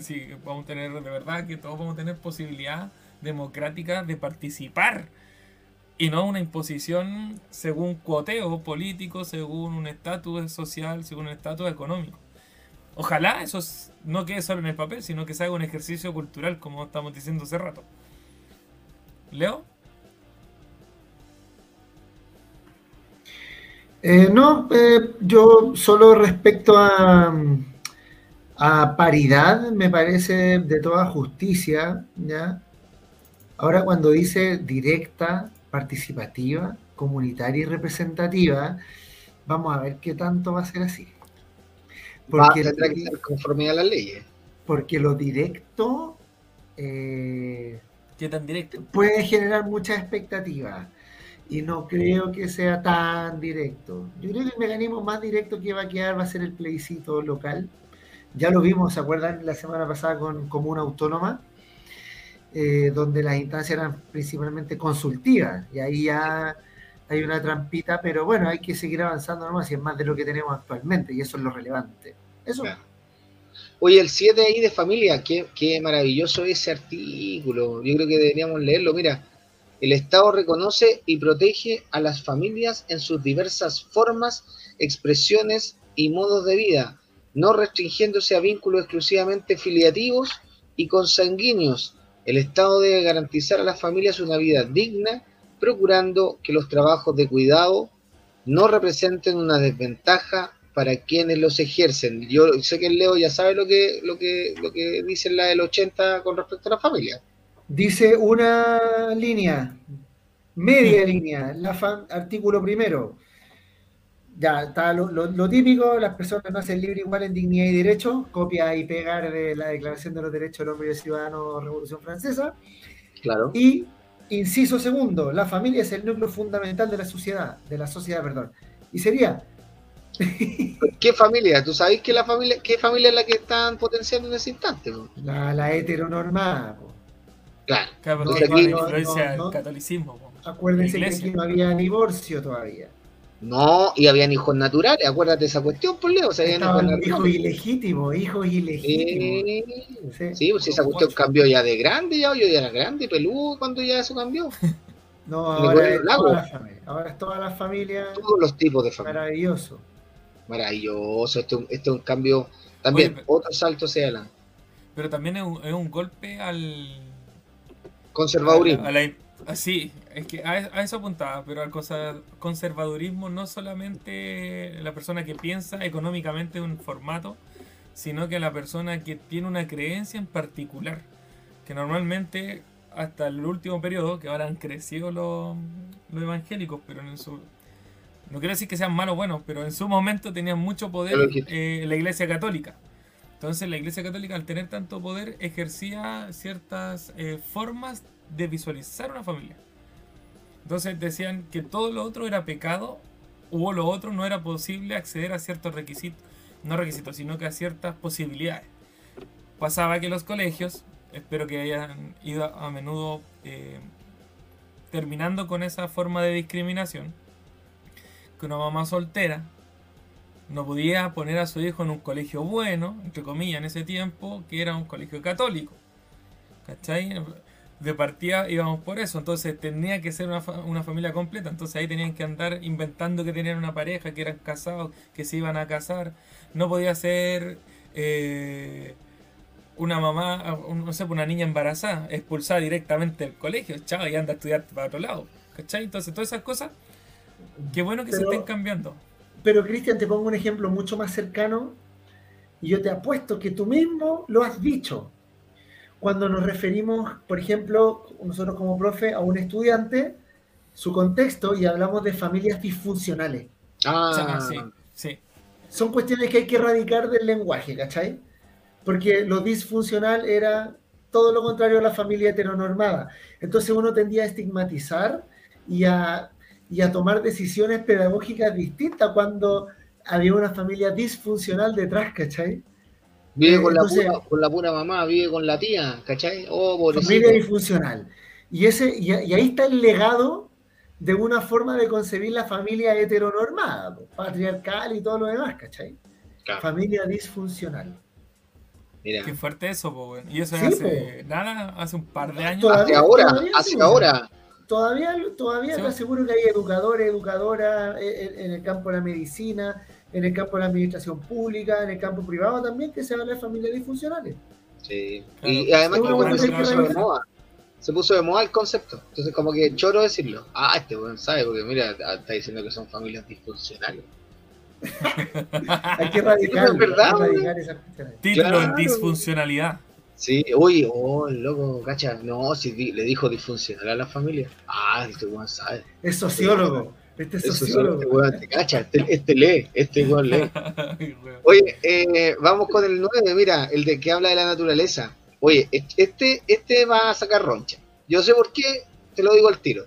si vamos a tener de verdad que todos vamos a tener posibilidad democrática de participar y no una imposición según cuoteo político, según un estatus social, según un estatus económico. Ojalá eso no quede solo en el papel, sino que se haga un ejercicio cultural, como estamos diciendo hace rato. ¿Leo? Eh, no, eh, yo solo respecto a, a paridad, me parece de toda justicia, ¿ya? Ahora cuando dice directa, participativa, comunitaria y representativa, vamos a ver qué tanto va a ser así. Porque va, tendrá que ser conforme a las leyes. Porque lo directo... Eh, ¿Qué tan directo? Puede generar muchas expectativas y no creo que sea tan directo. Yo creo que el mecanismo más directo que va a quedar va a ser el plebiscito local. Ya lo vimos, ¿se acuerdan? La semana pasada con Comuna Autónoma, eh, donde las instancias eran principalmente consultivas, y ahí ya hay una trampita, pero bueno, hay que seguir avanzando nomás, y es más de lo que tenemos actualmente, y eso es lo relevante. Eso. Oye, el 7 ahí de familia, qué, qué maravilloso ese artículo. Yo creo que deberíamos leerlo. Mira, el Estado reconoce y protege a las familias en sus diversas formas, expresiones y modos de vida, no restringiéndose a vínculos exclusivamente filiativos y consanguíneos, el Estado debe garantizar a las familias una vida digna, procurando que los trabajos de cuidado no representen una desventaja para quienes los ejercen. Yo sé que el Leo ya sabe lo que, lo que, lo que dice la del 80 con respecto a la familia. Dice una línea, media línea, la artículo primero ya está lo, típico, las personas nacen libres igual en dignidad y derecho, copia y pegar de la Declaración de los Derechos del Hombre y del Ciudadano Revolución Francesa. Claro. Y inciso segundo, la familia es el núcleo fundamental de la sociedad, de la sociedad, perdón. Y sería ¿Qué familia? ¿Tú sabes que la familia, qué familia es la que están potenciando en ese instante? La, la heteronormada. Claro. claro no, catolicismo. Acuérdense que aquí no había divorcio todavía. No, y habían hijos naturales, acuérdate de esa cuestión, por pues, Leo. O sea, hijos, ilegítimos, hijos ilegítimos. sí, pues esa cuestión cambió ya de grande, ya, yo ya era grande, peludo, cuando ya eso cambió. No, ahora es, toda la familia, ahora es toda la familia. Todos los tipos de familia. Maravilloso. Maravilloso, esto, esto es un cambio, también, otro salto se adelante. Pero también es un, es un golpe al... Conservadurismo. A la, a sí, es que a, eso apuntaba, pero al conservadurismo no solamente la persona que piensa económicamente un formato, sino que la persona que tiene una creencia en particular, que normalmente hasta el último periodo, que ahora han crecido los, evangélicos, pero en su... No quiero decir que sean malos o buenos, pero en su momento tenían mucho poder eh, la Iglesia Católica. Entonces la Iglesia Católica al tener tanto poder ejercía ciertas eh, formas de visualizar una familia. Entonces decían que todo lo otro era pecado o lo otro no era posible acceder a ciertos requisitos, no requisitos, sino que a ciertas posibilidades. Pasaba que los colegios, espero que hayan ido a menudo eh, terminando con esa forma de discriminación, que una mamá soltera no podía poner a su hijo en un colegio bueno, entre comillas, en ese tiempo, que era un colegio católico. ¿Cachai? De partida íbamos por eso, entonces tenía que ser una, una, familia completa, entonces ahí tenían que andar inventando que tenían una pareja, que eran casados, que se iban a casar, no podía ser eh, una mamá, no sé, una niña embarazada, expulsada directamente del colegio, chao, y anda a estudiar para otro lado, ¿cachai? Entonces todas esas cosas, qué bueno que se estén cambiando. pero Cristian, te pongo un ejemplo mucho más cercano y yo te apuesto que tú mismo lo has dicho. Cuando nos referimos, por ejemplo, nosotros como profe, a un estudiante, su contexto y hablamos de familias disfuncionales. Ah, sí, sí. Son cuestiones que hay que erradicar del lenguaje, ¿cachai? Porque lo disfuncional era todo lo contrario a la familia heteronormada. Entonces uno tendía a estigmatizar y a, y a tomar decisiones pedagógicas distintas cuando había una familia disfuncional detrás, ¿cachai? Vive con, Entonces- la pura, con la pura mamá, vive con la tía, ¿cachai? Oh, familia disfuncional. Y, ese, y, y ahí está el legado de una forma de concebir la familia heteronormada, patriarcal y todo lo demás, ¿cachai? Claro, Familia disfuncional. mira. Qué fuerte eso, po. Y eso Sí, hace nada, hace un par de años. Hace ahora, todavía hace sí. ahora. Todavía, todavía Sí. te aseguro que hay educadores, educadoras en, en el campo de la medicina, en el campo de la administración pública, en el campo privado también, que se habla de familias disfuncionales. Sí. Claro. Y además que bueno, se puso de moda. Se puso de moda el concepto. Entonces, como que choro decirlo. Ah, este weón sabe, porque mira, está diciendo que son familias disfuncionales. Hay que erradicar, Es verdad, hay que erradicar. Título Claro. disfuncionalidad. Sí, uy, oh, el loco, cacha. No, si di- le dijo disfuncional a la familia. Ah, este weón sabe. Es sociólogo. Este es sociólogo. este weón te cacha. Este, este lee, este weón lee. Oye, eh, vamos con el 9, mira, el de que habla de la naturaleza. Oye, este, este va a sacar roncha. Yo sé por qué, te lo digo al tiro.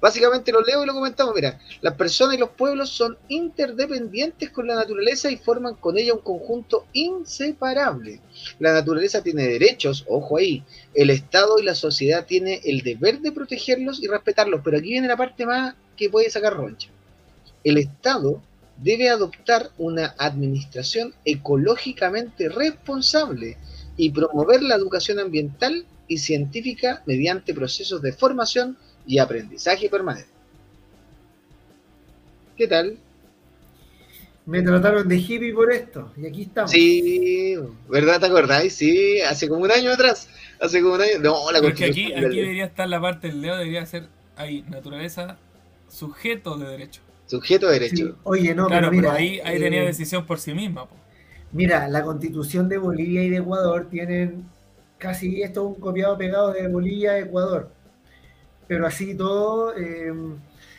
Básicamente lo leo y lo comentamos. Mira, las personas y los pueblos son interdependientes con la naturaleza y forman con ella un conjunto inseparable. La naturaleza tiene derechos, ojo ahí. El Estado y la sociedad tiene el deber de protegerlos y respetarlos. Pero aquí viene la parte más que puede sacar roncha. El Estado debe adoptar una administración ecológicamente responsable y promover la educación ambiental y científica mediante procesos de formación y aprendizaje permanente. ¿Qué tal? Me trataron de hippie por esto. Y aquí estamos. Sí, ¿verdad? ¿Te acordáis? Sí, hace como un año atrás. Hace como un año. No, la Pero es que aquí, aquí debería estar la parte del Leo, debería ser ahí, naturaleza, sujeto de derecho. Sujeto de Sí. derecho. Oye, no, claro, pero mira. pero ahí, ahí eh, tenía decisión por sí misma. po. Mira, la constitución de Bolivia y de Ecuador tienen casi esto es un copiado pegado de Bolivia a Ecuador. Pero así todo, eh,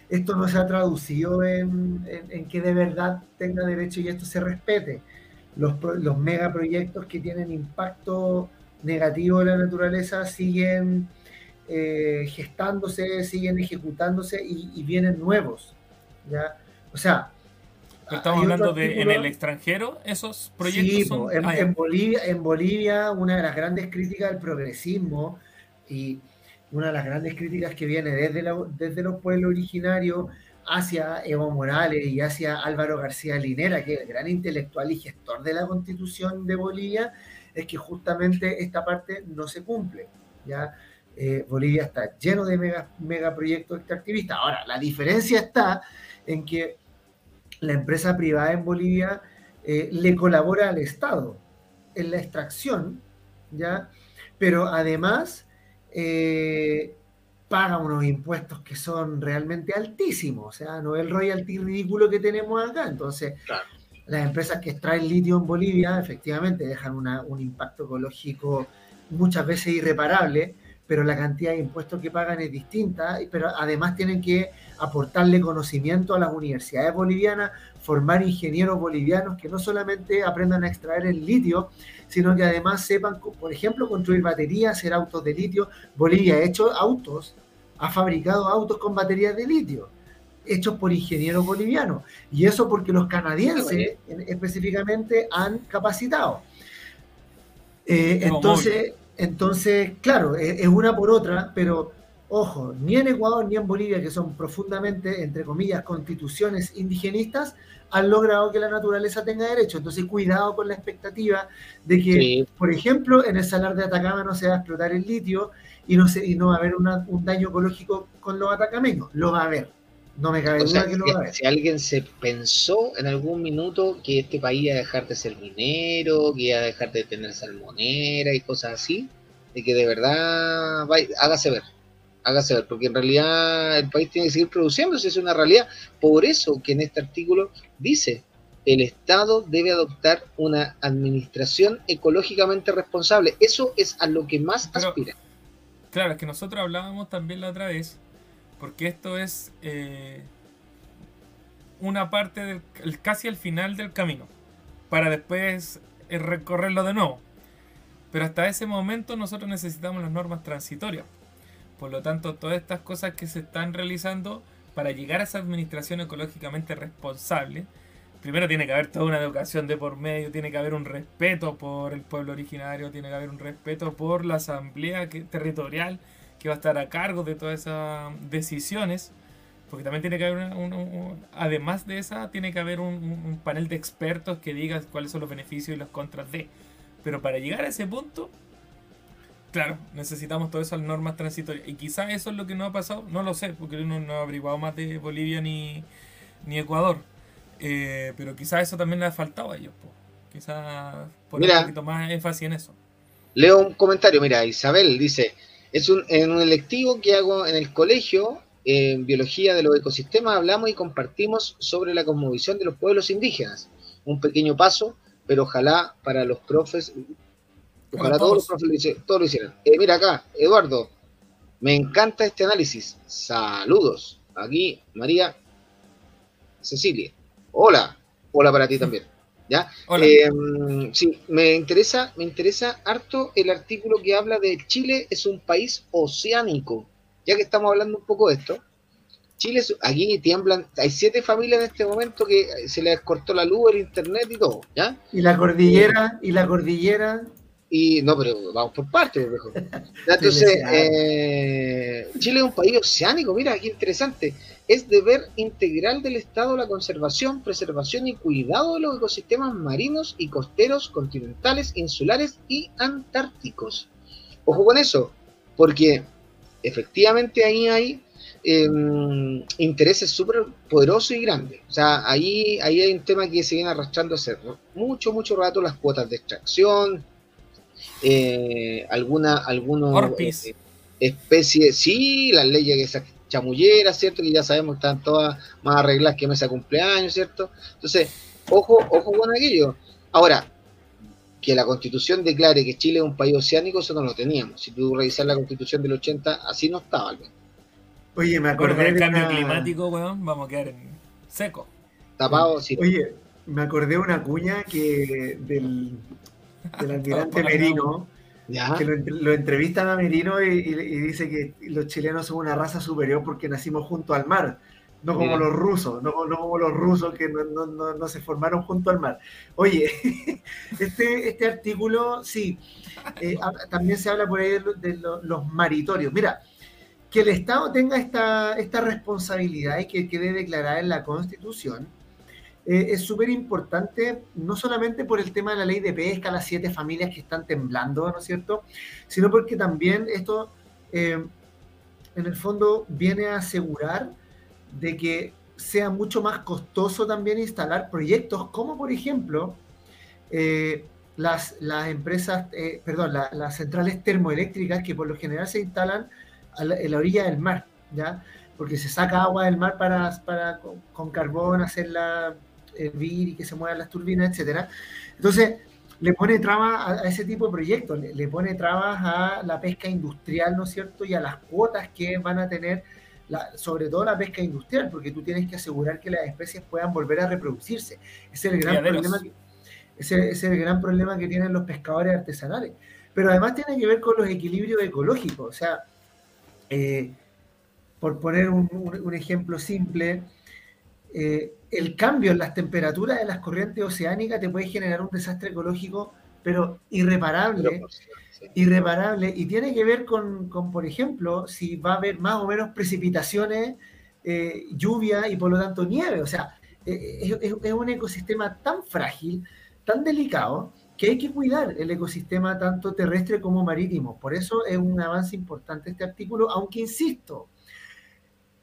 esto no se ha traducido en, en- en que de verdad tenga derecho y esto se respete. Los, pro- los megaproyectos que tienen impacto negativo en la naturaleza siguen eh, gestándose, siguen ejecutándose y, y vienen nuevos. ¿ya? O sea, estamos hablando de en el extranjero, esos proyectos Sí, son. po, en, ah, en Bolivia, en Bolivia, una de las grandes críticas del progresismo y una de las grandes críticas que viene desde, la- desde los pueblos originarios hacia Evo Morales y hacia Álvaro García Linera, que es el gran intelectual y gestor de la constitución de Bolivia, es que justamente esta parte no se cumple. ¿ya? Eh, Bolivia está lleno de mega, megaproyectos extractivistas. Ahora, la diferencia está en que la empresa privada en Bolivia eh, le colabora al Estado en la extracción, ¿ya? Pero además eh, paga unos impuestos que son realmente altísimos, o sea, no es el royalty ridículo que tenemos acá. Entonces, Claro. las empresas que extraen litio en Bolivia efectivamente dejan una- un impacto ecológico muchas veces irreparable, pero la cantidad de impuestos que pagan es distinta, pero además tienen que aportarle conocimiento a las universidades bolivianas, formar ingenieros bolivianos que no solamente aprendan a extraer el litio, sino que además sepan, por ejemplo, construir baterías, hacer autos de litio. Bolivia ha hecho autos, ha fabricado autos con baterías de litio, hechos por ingenieros bolivianos. Y eso porque los canadienses en- específicamente han capacitado. Eh, entonces, entonces, claro, es, es una por otra, pero ojo, ni en Ecuador ni en Bolivia, que son profundamente, entre comillas, constituciones indigenistas, han logrado que la naturaleza tenga derecho. Entonces, cuidado con la expectativa de que, Sí. por ejemplo, en el salar de Atacama no se va a explotar el litio y no, se, y no va a haber una- un daño ecológico con los atacameños. Lo va a haber. No me cabe O duda sea, que lo va a si, haber. si alguien se pensó en algún minuto que este país iba a dejar de ser minero, que iba a dejar de tener salmonera y cosas así, de que de verdad vaya- hágase ver. hágase ver, porque en realidad el país tiene que seguir produciendo, es una realidad. Por eso que en este artículo dice, el Estado debe adoptar una administración ecológicamente responsable. Eso es a lo que más aspira. Claro, es que nosotros hablábamos también la otra vez, porque esto es eh, una parte del casi al final del camino, para después eh, recorrerlo de nuevo. Pero hasta ese momento nosotros necesitamos las normas transitorias. Por lo tanto, todas estas cosas que se están realizando para llegar a esa administración ecológicamente responsable, primero tiene que haber toda una educación de por medio, tiene que haber un respeto por el pueblo originario, tiene que haber un respeto por la asamblea territorial que va a estar a cargo de todas esas decisiones, porque también tiene que haber, un, además de esa, tiene que haber un, panel de expertos que diga cuáles son los beneficios y los contras de. Pero para llegar a ese punto, claro, necesitamos todas esas normas transitorias. Y quizás eso es lo que no ha pasado, no lo sé, porque uno no ha averiguado más de Bolivia ni, ni Ecuador. Eh, pero quizás eso también le ha faltado a ellos. Quizás poner un poquito más énfasis en eso. Leo un comentario, mira, Isabel dice, es un, en un electivo que hago en el colegio, en biología de los ecosistemas, hablamos y compartimos sobre la cosmovisión de los pueblos indígenas. Un pequeño paso, pero ojalá para los profes, ojalá todos, los profes lo hicieran. Eh, mira acá, Eduardo, me encanta este análisis. Saludos. Aquí, María Cecilia. Hola, hola para ti también. ¿Ya? Eh, sí, me interesa, me interesa harto el artículo que habla de Chile es un país oceánico. Ya que estamos hablando un poco de esto, Chile, aquí tiemblan, hay siete familias en este momento que se les cortó la luz, el internet y todo, ¿ya? Y la cordillera, y la cordillera. Y no, pero vamos por partes, mejor. Entonces, eh, Chile es un país oceánico, mira, qué interesante es deber integral del Estado la conservación, preservación y cuidado de los ecosistemas marinos y costeros, continentales, insulares y antárticos. Ojo con eso, porque efectivamente ahí hay em, intereses súper poderosos y grandes. O sea, ahí, ahí hay un tema que se viene arrastrando hace mucho, mucho rato, las cuotas de extracción, eh, alguna, algunos eh, especies, sí, las leyes que se chamullera, ¿cierto? Que ya sabemos que están todas más arregladas que mesa de cumpleaños, ¿cierto? Entonces, ojo, ojo con aquello. Ahora, que la constitución declare que Chile es un país oceánico, eso no lo teníamos. Si tú revisas la constitución del 80, así no estaba, menos. Oye, me acordé del cambio climático, weón, vamos a quedar en seco. Tapado, sí. Oye, me acordé de una cuña que del, del almirante Merino que lo, entrevistan a Merino y, dice que los chilenos son una raza superior porque nacimos junto al mar, no como los rusos, no, como los rusos que no, se formaron junto al mar. Oye, este, este artículo, sí, eh, también se habla por ahí de, los maritorios. Mira, que el Estado tenga esta, esta responsabilidad y que quede declarada en la Constitución eh, es súper importante, no solamente por el tema de la ley de pesca, las siete familias que están temblando, ¿no es cierto? Sino porque también esto, eh, en el fondo, viene a asegurar de que sea mucho más costoso también instalar proyectos como, por ejemplo, eh, las, las, empresas, perdón, las centrales termoeléctricas que por lo general se instalan en la orilla del mar, ¿ya? Porque se saca agua del mar para, para con, con carbón hacer la hervir y que se muevan las turbinas, etcétera. Entonces, le pone trabas a, ese tipo de proyectos, le, pone trabas a la pesca industrial, ¿no es cierto? Y a las cuotas que van a tener, sobre todo la pesca industrial, porque tú tienes que asegurar que las especies puedan volver a reproducirse. Ese es el gran, problema que, ese, es el gran problema que tienen los pescadores artesanales. Pero además tiene que ver con los equilibrios ecológicos. O sea, eh, por poner un, un ejemplo simple, eh, el cambio en las temperaturas de las corrientes oceánicas te puede generar un desastre ecológico, pero irreparable. Irreparable. Y tiene que ver con, por ejemplo, si va a haber más o menos precipitaciones, eh, lluvia y por lo tanto nieve. O sea, eh, es, un ecosistema tan frágil, tan delicado, que hay que cuidar el ecosistema tanto terrestre como marítimo. Por eso es un avance importante este artículo, aunque insisto,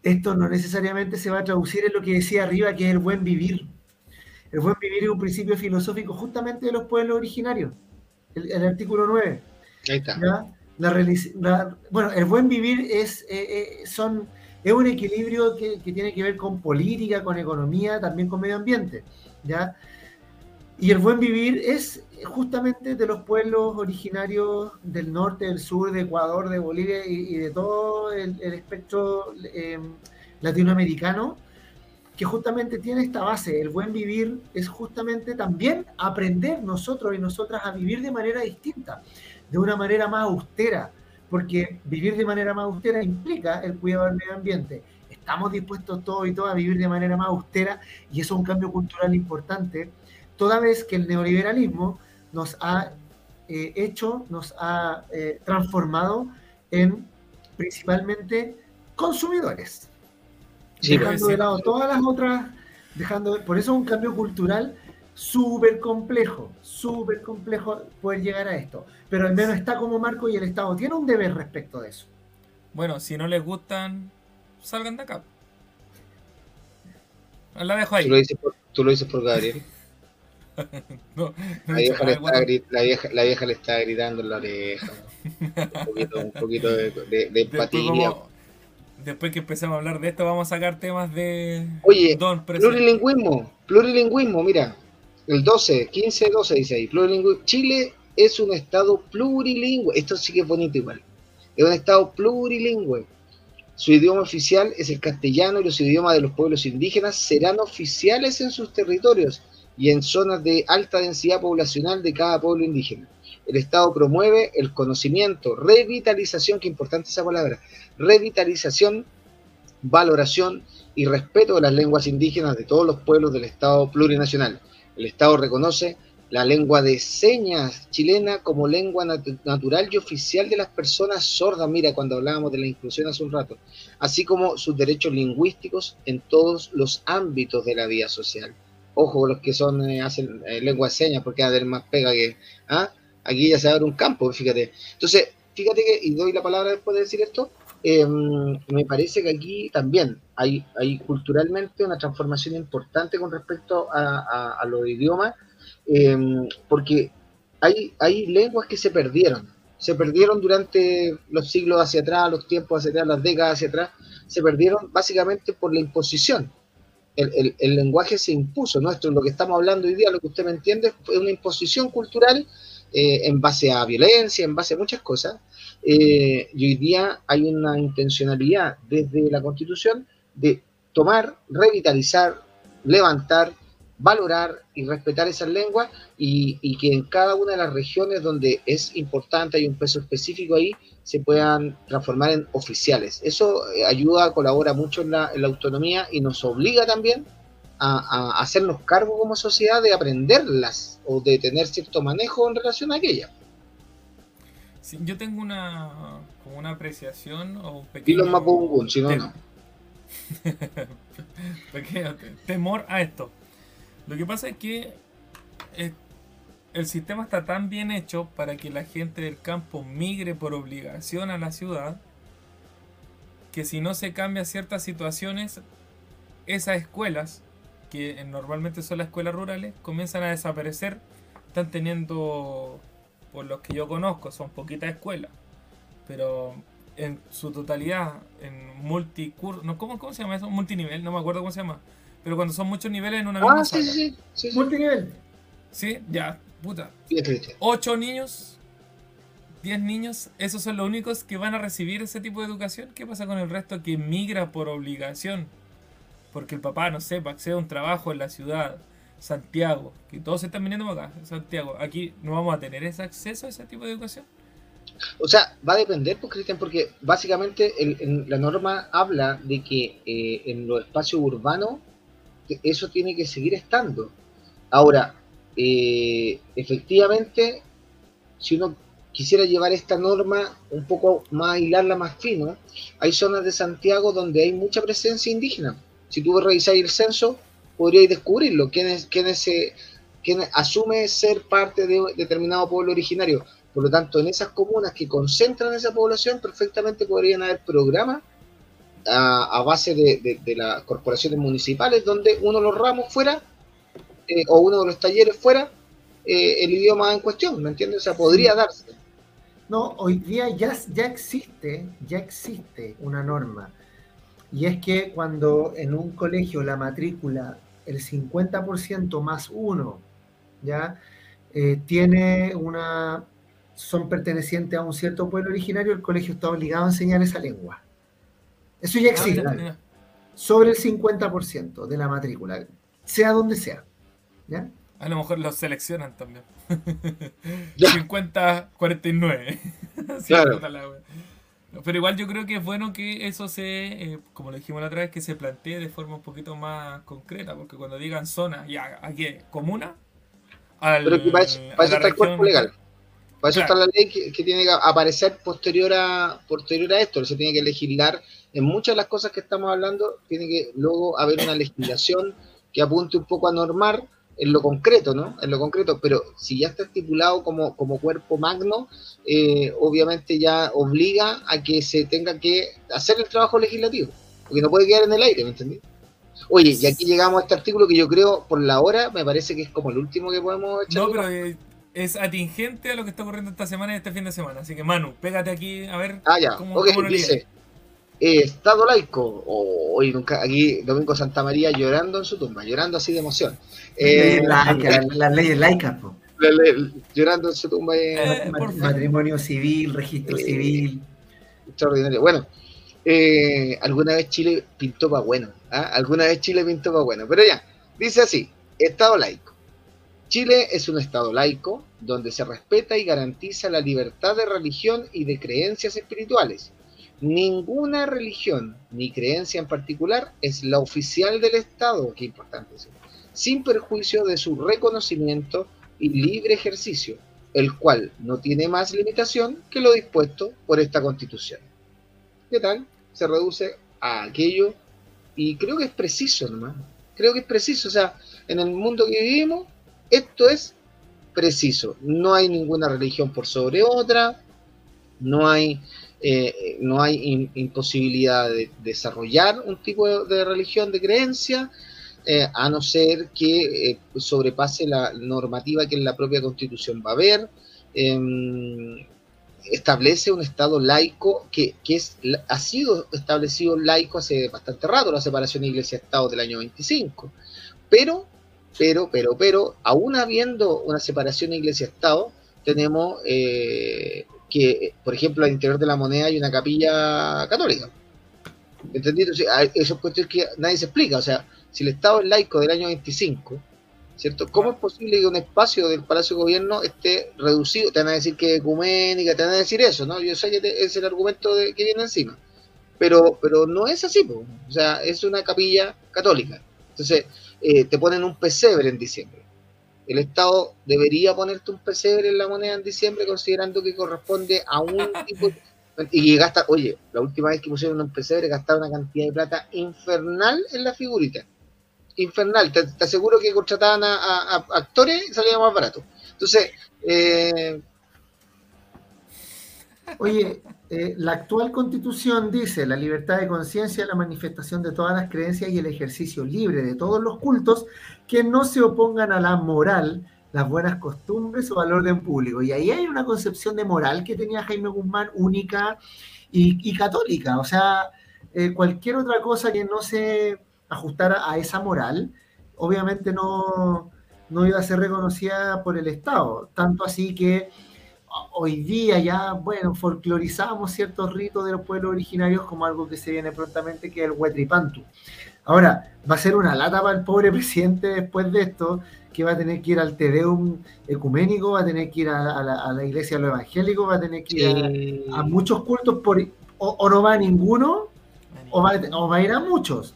esto no necesariamente se va a traducir en lo que decía arriba, que es el buen vivir. El buen vivir es un principio filosófico justamente de los pueblos originarios, el, artículo 9. Ahí está. la, bueno, el buen vivir es, eh, eh, son, es un equilibrio que, que, tiene que ver con política, con economía, también con medio ambiente. ¿ya? Y el buen vivir es justamente de los pueblos originarios del norte, del sur, de Ecuador, de Bolivia y, de todo el, espectro em, latinoamericano, que justamente tiene esta base. El buen vivir es justamente también aprender nosotros y nosotras a vivir de manera distinta, de una manera más austera, porque vivir de manera más austera implica el cuidado del medio ambiente. Estamos dispuestos todos y todas a vivir de manera más austera y eso es un cambio cultural importante, toda vez que el neoliberalismo nos ha eh, hecho, nos ha eh, transformado en principalmente consumidores. dejando de lado todas las otras, dejando, por eso es un cambio cultural súper complejo, súper complejo poder llegar a esto. Pero al menos está como marco y el Estado tiene un deber respecto de eso. Bueno, si no les gustan, salgan de acá. La dejo ahí. Tú lo dices por, tú lo dices por Gabriel. la, vieja le está, la, vieja, la, vieja le está gritando en la oreja. Un poquito, de, empatía. Después, que empecemos a hablar de esto, vamos a sacar temas de. Oye, plurilingüismo. Plurilingüismo, mira. El 12, 15, 12 dice ahí. Plurilingüismo. Chile es un estado plurilingüe. Esto sí que es bonito igual. Es un estado plurilingüe. Su idioma oficial es el castellano y los idiomas de los pueblos indígenas serán oficiales en sus territorios y en zonas de alta densidad poblacional de cada pueblo indígena. El Estado promueve el conocimiento, revitalización, qué importante esa palabra, revitalización, valoración y respeto de las lenguas indígenas de todos los pueblos del Estado plurinacional. El Estado reconoce la lengua de señas chilena como lengua natural y oficial de las personas sordas, mira, cuando hablábamos de la inclusión hace un rato, así como sus derechos lingüísticos en todos los ámbitos de la vida social ojo los que son eh, hacen eh, lengua de señas porque va a tener más pega que ¿ah? aquí ya se abre un campo fíjate. Entonces fíjate que y doy la palabra después de decir esto em, me parece que aquí también hay, hay culturalmente una transformación importante con respecto a, los idiomas em, porque hay, hay lenguas que se perdieron. Se perdieron durante los siglos hacia atrás, los tiempos hacia atrás, las décadas hacia atrás, se perdieron básicamente por la imposición el, lenguaje se impuso. Nuestro, lo que estamos hablando hoy día, lo que usted me entiende, es una imposición cultural eh, en base a violencia, en base a muchas cosas. Eh, y hoy día hay una intencionalidad desde la Constitución de tomar, revitalizar, levantar, valorar y respetar esas lenguas y, y, que en cada una de las regiones donde es importante, hay un peso específico ahí, se puedan transformar en oficiales. Eso eh, ayuda, colabora mucho en la, autonomía y nos obliga también a, hacernos cargo como sociedad de aprenderlas o de tener cierto manejo en relación a aquellas. yo tengo una, como una apreciación o un pequeño... si no, no. pequeño temor a esto. Lo que pasa es que eh, el sistema está tan bien hecho para que la gente del campo migre por obligación a la ciudad que si no se cambia ciertas situaciones, esas escuelas, que normalmente son las escuelas rurales, comienzan a desaparecer. Están teniendo, por los que yo conozco, son poquitas escuelas, pero en su totalidad, en multicurso, ¿cómo, ¿cómo se llama eso? Multinivel, no me acuerdo cómo se llama. Pero cuando son muchos niveles en una ah, sí, sí, sí, Multinivel. Sí, ya, puta. Ocho niños, diez niños, esos son los únicos que van a recibir ese tipo de educación. ¿Qué pasa con el resto que migra por obligación? Porque el papá, no sé, acceder a un trabajo en la ciudad, Santiago, que todos están viniendo acá, Santiago. Aquí no vamos a tener ese acceso a ese tipo de educación. O sea, va a depender, pues, Cristian, porque básicamente la norma habla de que eh, en los espacios urbanos eso tiene que seguir estando. Ahora, eh, efectivamente, si uno quisiera llevar esta norma un poco más, hilarla más fino, hay zonas de Santiago donde hay mucha presencia indígena. Si tú revisáis el censo, podríais descubrirlo, quién, quién, quién asume ser parte de determinado pueblo originario. Por lo tanto, en esas comunas que concentran esa población, perfectamente podrían haber programas a, base de, de, las corporaciones municipales donde uno de los ramos fuera eh, o uno de los talleres fuera eh, el idioma en cuestión, ¿me entiendes? O sea, podría darse. No, hoy día ya, ya existe, ya existe una norma. Y es que cuando en un colegio la matrícula, el 50% más uno, ¿ya? Eh, tiene una, son pertenecientes a un cierto pueblo originario, el colegio está obligado a enseñar esa lengua. Eso ya ah, existe. Sobre el 50% de la matrícula, sea donde sea. ¿ya? A lo mejor los seleccionan también. 50, 49. claro. Pero igual yo creo que es bueno que eso se, eh, como lo dijimos la otra vez, que se plantee de forma un poquito más concreta, porque cuando digan zona, ya, aquí, comuna, al, Pero que para eso, está el cuerpo legal. Para eso está la ley que, tiene que aparecer posterior a, posterior a esto. Se tiene que legislar en muchas de las cosas que estamos hablando, tiene que luego haber una legislación que apunte un poco a normar en lo concreto, ¿no? En lo concreto, pero si ya está estipulado como, como cuerpo magno, eh, obviamente ya obliga a que se tenga que hacer el trabajo legislativo, porque no puede quedar en el aire, ¿me entendí? Oye, y aquí llegamos a este artículo que yo creo, por la hora, me parece que es como el último que podemos echar. No, pero eh, es atingente a lo que está ocurriendo esta semana y este fin de semana. Así que, Manu, pégate aquí a ver ah, ya. cómo, lo dice, Estado laico. hoy nunca, aquí Domingo Santa María llorando en su tumba, llorando así de emoción. Eh, las leyes laicas, llorando en su tumba. Eh, matrimonio civil, registro civil. Extraordinario. Bueno, alguna vez Chile pintó para bueno. ¿ah? Alguna vez Chile pintó para bueno. Pero ya, dice así: Estado laico. Chile es un Estado laico donde se respeta y garantiza la libertad de religión y de creencias espirituales Ninguna religión ni creencia en particular es la oficial del Estado, qué importante sin perjuicio de su reconocimiento y libre ejercicio, el cual no tiene más limitación que lo dispuesto por esta Constitución. ¿Qué tal? Se reduce a aquello y creo que es preciso nomás. Creo que es preciso, o sea, en el mundo que vivimos, esto es preciso. No hay ninguna religión por sobre otra, no hay eh, no hay imposibilidad de desarrollar un tipo de, religión, de creencia, eh, a no ser que eh, sobrepase la normativa que en la propia constitución va a haber. Em, establece un Estado laico que, es, ha sido establecido laico hace bastante rato, la separación Iglesia-Estado del año 25. Pero, pero, pero, pero, aún habiendo una separación Iglesia-Estado, tenemos que, por ejemplo, al interior de la moneda hay una capilla católica. ¿Entendido? eso es que nadie se explica. O sea, si el Estado es laico del año 25, ¿cierto? ¿Cómo es posible que un espacio del Palacio de Gobierno esté reducido? Te van a decir que es ecuménica, te van a decir eso, ¿no? Yo sé que es el argumento de, que viene encima. Pero, pero no es así, o sea, es una capilla católica. Entonces, eh, te ponen un pesebre en diciembre el Estado debería ponerte un pesebre en la moneda en diciembre considerando que corresponde a un tipo y gasta, oye, la última vez que pusieron un pesebre gastaron una cantidad de plata infernal en la figurita. Infernal, te, aseguro que contrataban a, actores y salía más barato. Entonces, eh, Oye, eh, la actual constitución dice la libertad de conciencia, la manifestación de todas las creencias y el ejercicio libre de todos los cultos que no se opongan a la moral, las buenas costumbres o al orden público. Y ahí hay una concepción de moral que tenía Jaime Guzmán única y, católica. O sea, eh, cualquier otra cosa que no se ajustara a esa moral, obviamente no, no iba a ser reconocida por el Estado. Tanto así que hoy día ya, bueno, folclorizamos ciertos ritos de los pueblos originarios como algo que se viene prontamente, que es el Huetripantu. Ahora, va a ser una lata para el pobre presidente después de esto, que va a tener que ir al Tedeum ecuménico, va a tener que ir a, la, iglesia de los evangélicos, va a tener que ir a, muchos cultos, por, o, no va a ninguno, o va, o va a ir a muchos.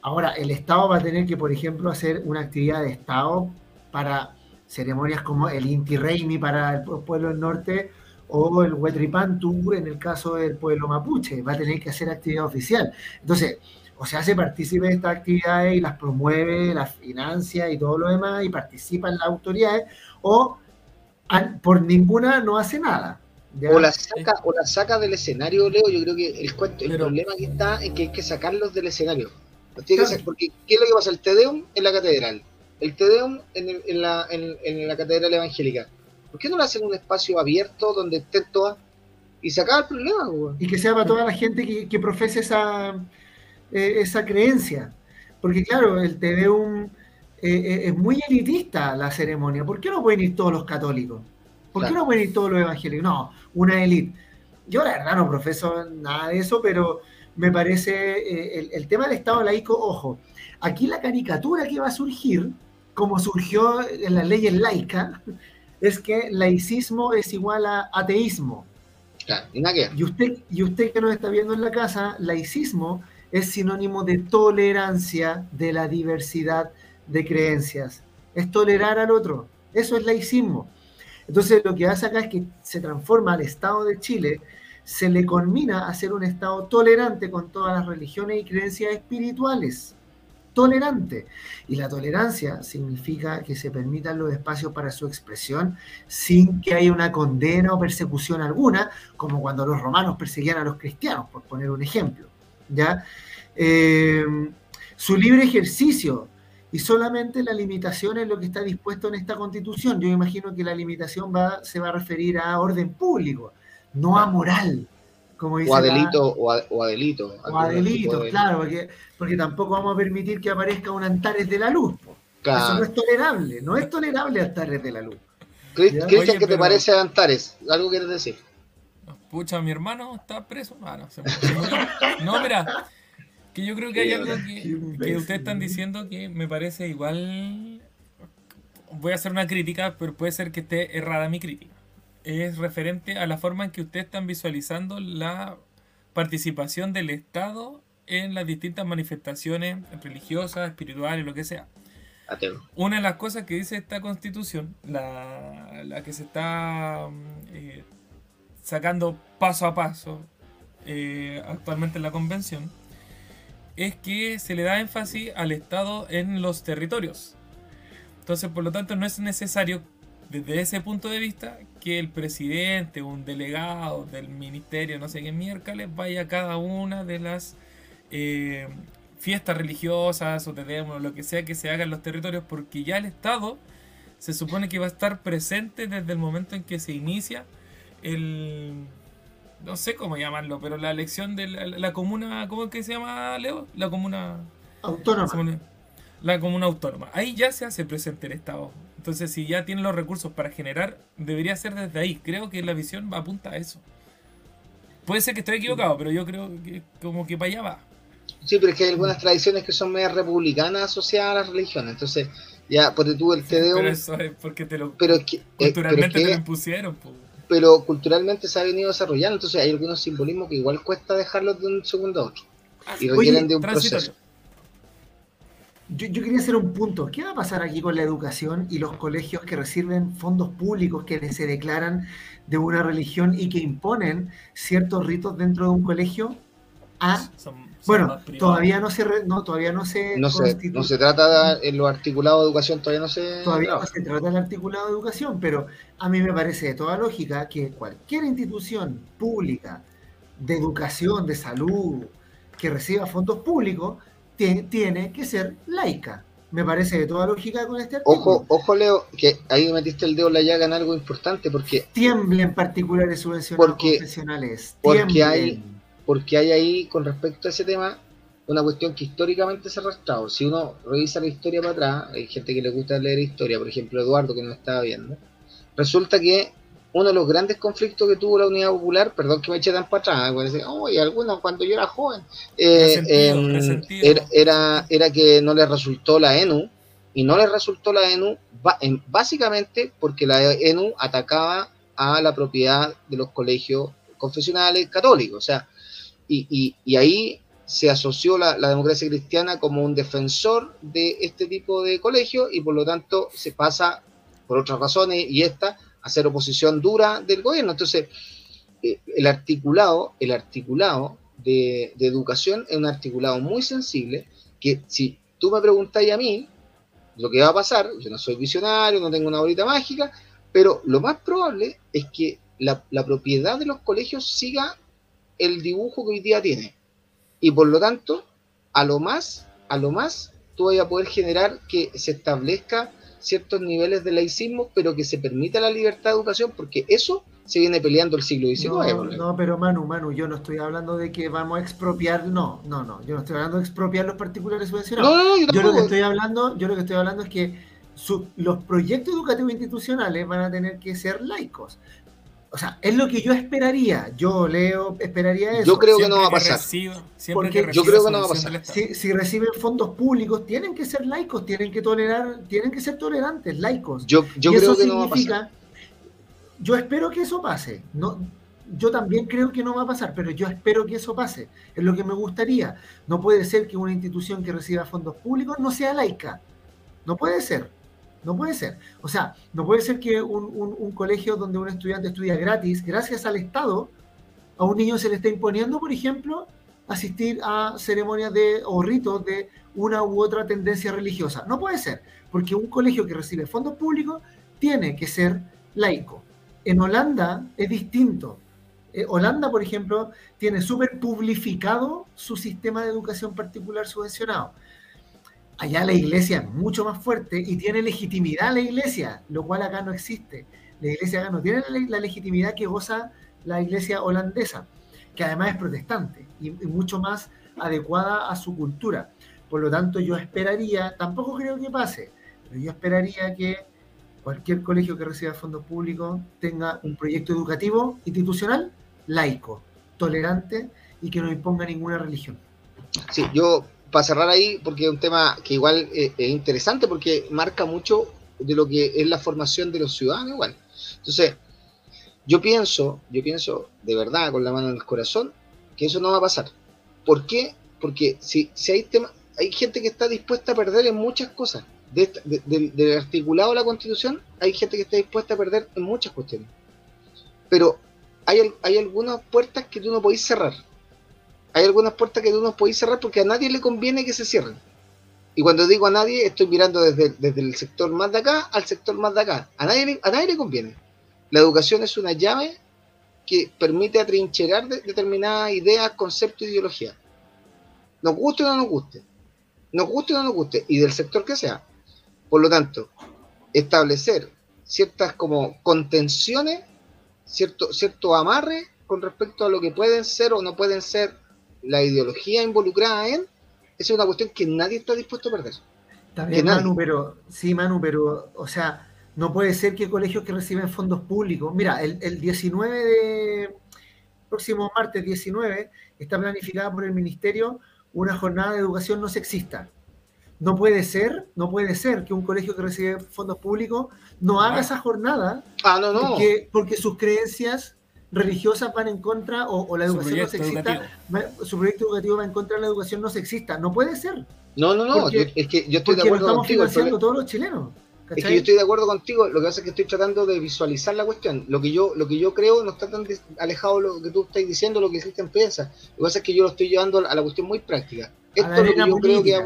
Ahora, el Estado va a tener que, por ejemplo, hacer una actividad de Estado para ceremonias como el Inti Reimi para el pueblo del norte o el Huetripantu en el caso del pueblo mapuche, va a tener que hacer actividad oficial. Entonces, o se hace partícipe de estas actividades y las promueve, las financia y todo lo demás, y participan las autoridades, o por ninguna no hace nada. O la, saca, o la saca del escenario, Leo. Yo creo que el, el problema que está en que hay que sacarlos del escenario. porque, ¿qué es lo que pasa? El Tedeum en la catedral el Tedeum en, en, la, en, la catedral evangélica. ¿Por qué no lo hacen un espacio abierto donde estén todas y se acaba el problema? Weón? Y que sea para toda la gente que, que profese esa, eh, esa creencia. Porque claro, el TVUM eh, eh, es muy elitista la ceremonia. ¿Por qué no pueden ir todos los católicos? ¿Por qué Claro. no pueden ir todos los evangélicos? No, una élite. Yo la verdad no profeso nada de eso, pero me parece eh, el, el tema del Estado laico, ojo, aquí la caricatura que va a surgir, como surgió en las leyes laicas, es que laicismo es igual a ateísmo. Claro, y usted, y usted que nos está viendo en la casa, laicismo es sinónimo de tolerancia de la diversidad de creencias. Es tolerar al otro. Eso es laicismo. Entonces lo que hace acá es que se transforma al Estado de Chile, se le conmina a ser un Estado tolerante con todas las religiones y creencias espirituales. Tolerante. Y la tolerancia significa que se permitan los espacios para su expresión sin que haya una condena o persecución alguna, como cuando los romanos perseguían a los cristianos, por poner un ejemplo. ¿ya? Eh, su libre ejercicio y solamente la limitación es lo que está dispuesto en esta constitución. Yo imagino que la limitación va, se va a referir a orden público, no a moral, como dice O a la- delito, o a, o a delito. o a algún tipo delitos, de- claro, porque, porque tampoco vamos a permitir que aparezca un Antares de la Luz. po. Eso no Claro. es tolerable, no es tolerable Antares de la Luz. Cristian, ¿qué te pero- parece Antares? ¿Algo quieres decir? Pucha, mi hermano está preso. Ah, no, se. No, mira, que yo creo que hay algo que, que ustedes están diciendo que me parece igual. Voy a hacer una crítica, pero puede ser que esté errada mi crítica. Es referente a la forma en que ustedes están visualizando la participación del Estado en las distintas manifestaciones religiosas, espirituales, lo que sea. Ateo. Una de las cosas que dice esta constitución, la, la que se está mm, eh, sacando paso a paso eh, actualmente en la convención, es que se le da énfasis al Estado en los territorios. Entonces, por lo tanto, no es necesario, desde ese punto de vista, que el presidente un delegado del ministerio, no sé qué miércoles, vaya a cada una de las eh, fiestas religiosas o tenemos lo que sea que se haga en los territorios, porque ya el Estado se supone que va a estar presente desde el momento en que se inicia el no sé cómo llamarlo, pero la elección de la, la comuna, ¿cómo es que se llama, Leo? La comuna Autónoma. la comuna autónoma. Ahí ya se hace presente el Estado. Entonces, si ya tiene los recursos para generar, debería ser desde ahí. Creo que la visión va apunta a eso. Puede ser que estoy equivocado, pero yo creo que como que para allá va. Sí, pero es que hay algunas tradiciones que son medio republicanas asociadas a las religiones. Entonces, ya, porque tú el Te Deum, Pero eso es porque te lo pero es que, eh, pero es culturalmente te que- lo impusieron. po. pero culturalmente se ha venido desarrollando, entonces hay algunos simbolismos que igual cuesta dejarlos de un segundo a otro. Y Oye, requieren de un Transitorio. proceso. Yo, yo quería hacer un punto. ¿Qué va a pasar aquí con la educación y los colegios que reciben fondos públicos que se declaran de una religión y que imponen ciertos ritos dentro de un colegio? Ah, Son- son bueno, todavía no se re- no, todavía no se No se, no se trata de, en lo articulado de educación, todavía no se todavía no se trata del articulado de educación, pero a mí me parece de toda lógica que cualquier institución pública de educación, de salud, que reciba fondos públicos, tie- tiene que ser laica. Me parece de toda lógica con este artículo. Ojo, ojo Leo, que ahí metiste el dedo en la llaga en algo importante, porque, Tiemblen particulares subvencionados Porque- confesionales. porque hay- porque hay ahí, con respecto a ese tema, una cuestión que históricamente se ha arrastrado. Si uno revisa la historia para atrás, hay gente que le gusta leer historia, por ejemplo Eduardo que nos estaba viendo, resulta que uno de los grandes conflictos que tuvo la Unidad Popular, perdón que me eche tan para atrás, porque dice, "Oye, algunos cuando yo era joven, eh, em, era, era, era que no les resultó la ENU, y no les resultó la ENU en- básicamente porque la ENU atacaba a la propiedad de los colegios confesionales católicos, o sea, y, y- y ahí se asoció la, la democracia cristiana como un defensor de este tipo de colegios y por lo tanto se pasa, por otras razones, y esta, hacer oposición dura del gobierno. Entonces, eh, el articulado, el articulado de, educación es un articulado muy sensible que si tú me preguntáis a mí lo que va a pasar, yo no soy visionario, no tengo una bolita mágica, pero lo más probable es que la, la propiedad de los colegios siga el dibujo que hoy día tiene. Y por lo tanto, a lo más, a lo más, tú vas a poder generar que se establezca ciertos niveles de laicismo, pero que se permita la libertad de educación, porque eso se viene peleando el siglo XIX. No, no, pero Manu, Manu, yo no estoy hablando de que vamos a expropiar, no, no, no, yo no estoy hablando de expropiar los particulares subvencionados. No, no, yo, yo, lo que estoy hablando, yo lo que estoy hablando es que los proyectos educativos institucionales van a tener que ser laicos. O sea, es lo que yo esperaría. Yo, Leo, esperaría eso. Yo creo que no va a pasar. Porque yo creo que no va a pasar. Si, reciben fondos públicos, tienen que ser laicos, tienen que tolerar, tienen que ser tolerantes, laicos. Yo, yo creo que no va a pasar. Yo espero que eso pase. No, yo también creo que no va a pasar, pero yo espero que eso pase. Es lo que me gustaría. No puede ser que una institución que reciba fondos públicos no sea laica. No puede ser. No puede ser. O sea, no puede ser que un, colegio donde un estudiante estudia gratis, gracias al Estado, a un niño se le esté imponiendo, por ejemplo, asistir a ceremonias de, o ritos de una u otra tendencia religiosa. No puede ser, porque un colegio que recibe fondos públicos tiene que ser laico. En Holanda es distinto. Eh, Holanda, por ejemplo, tiene súper publificado su sistema de educación particular subvencionado allá la iglesia es mucho más fuerte y tiene legitimidad la iglesia, lo cual acá no existe. La iglesia acá no tiene la, legitimidad que goza la iglesia holandesa, que además es protestante y, mucho más adecuada a su cultura. Por lo tanto, yo esperaría, tampoco creo que pase, pero yo esperaría que cualquier colegio que reciba fondos públicos tenga un proyecto educativo institucional laico, tolerante y que no imponga ninguna religión. Sí, yo para cerrar ahí, porque es un tema que igual eh, es interesante, porque marca mucho de lo que es la formación de los ciudadanos igual. Entonces, yo pienso, yo pienso de verdad, con la mano en el corazón, que eso no va a pasar. ¿Por qué? Porque si, si hay tema, hay gente que está dispuesta a perder en muchas cosas. del articulado de la constitución, hay gente que está dispuesta a perder en muchas cuestiones. Pero hay, hay algunas puertas que tú no podés cerrar hay algunas puertas que tú no podéis cerrar porque a nadie le conviene que se cierren. Y cuando digo a nadie, estoy mirando desde, desde el sector más de acá al sector más de acá. A nadie, a nadie le conviene. La educación es una llave que permite atrincherar determinadas ideas, conceptos ideologías. Nos guste o no nos guste. Nos guste o no nos guste. Y del sector que sea. Por lo tanto, establecer ciertas como contenciones, cierto, cierto amarre con respecto a lo que pueden ser o no pueden ser la ideología involucrada en, esa es una cuestión que nadie está dispuesto a perder. También, Manu, pero, sí, Manu, pero, o sea, no puede ser que colegios que reciben fondos públicos, mira, el, el 19 de, próximo martes 19, está planificada por el Ministerio una jornada de educación no sexista. No puede ser, no puede ser que un colegio que recibe fondos públicos no haga esa jornada ah, no, no. porque sus creencias religiosas van en contra o, la educación no sexista, su proyecto educativo va en contra de la educación no sexista. No puede ser. No, no, no, es que yo estoy de acuerdo estamos contigo. financiando todos los chilenos. Es que yo estoy de acuerdo contigo, lo que pasa es que estoy tratando de visualizar la cuestión. Lo que yo, lo que yo creo no está tan alejado de lo que tú estás diciendo, lo que Cristian piensa. Lo que pasa es que yo lo estoy llevando a la cuestión muy práctica. Esto es lo que yo creo que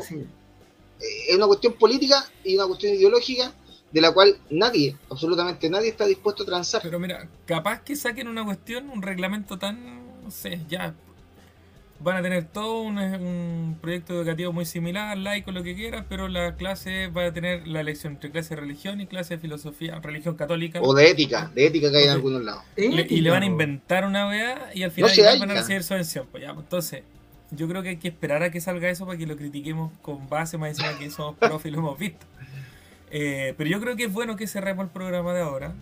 es una cuestión política y una cuestión ideológica de la cual nadie, absolutamente nadie está dispuesto a transar. Pero mira, capaz que saquen una cuestión, un reglamento tan, no sé, ya van a tener todo un, proyecto educativo muy similar, laico, lo que quieras, pero la clase va a tener la elección entre clase de religión y clase de filosofía, religión católica. O de ética, de ética que hay en algunos lados. y le van a inventar una OEA y al final van a recibir subvención. Pues ya, pues, entonces, yo creo que hay que esperar a que salga eso para que lo critiquemos con base más encima que somos profes y lo hemos visto. Eh, pero yo creo que es bueno que cerremos el programa de ahora.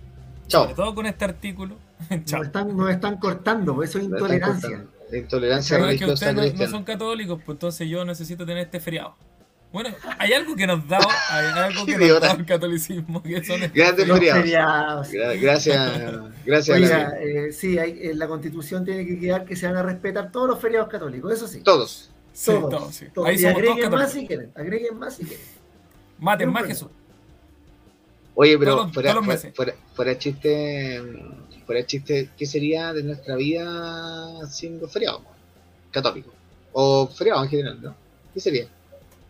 Chao. Sobre todo con este artículo. Nos, están, nos están cortando, eso es intolerancia. Intolerancia es que ustedes no, son católicos, pues entonces yo necesito tener este feriado. Bueno, hay algo que nos da, hay algo que nos da el catolicismo, que son Grandes feriados. Gracias, gracias. Oiga, eh, sí, hay, en la constitución tiene que quedar que se van a respetar todos los feriados católicos, eso sí. Todos. todos. Sí, todos, Ahí y agreguen más si quieren, agreguen más si quieren. Maten más Jesús. Oye, pero fuera, fuera, chiste, fuera chiste, ¿qué sería de nuestra vida siendo feriado? Católico. O feriado en general, ¿no? ¿Qué sería?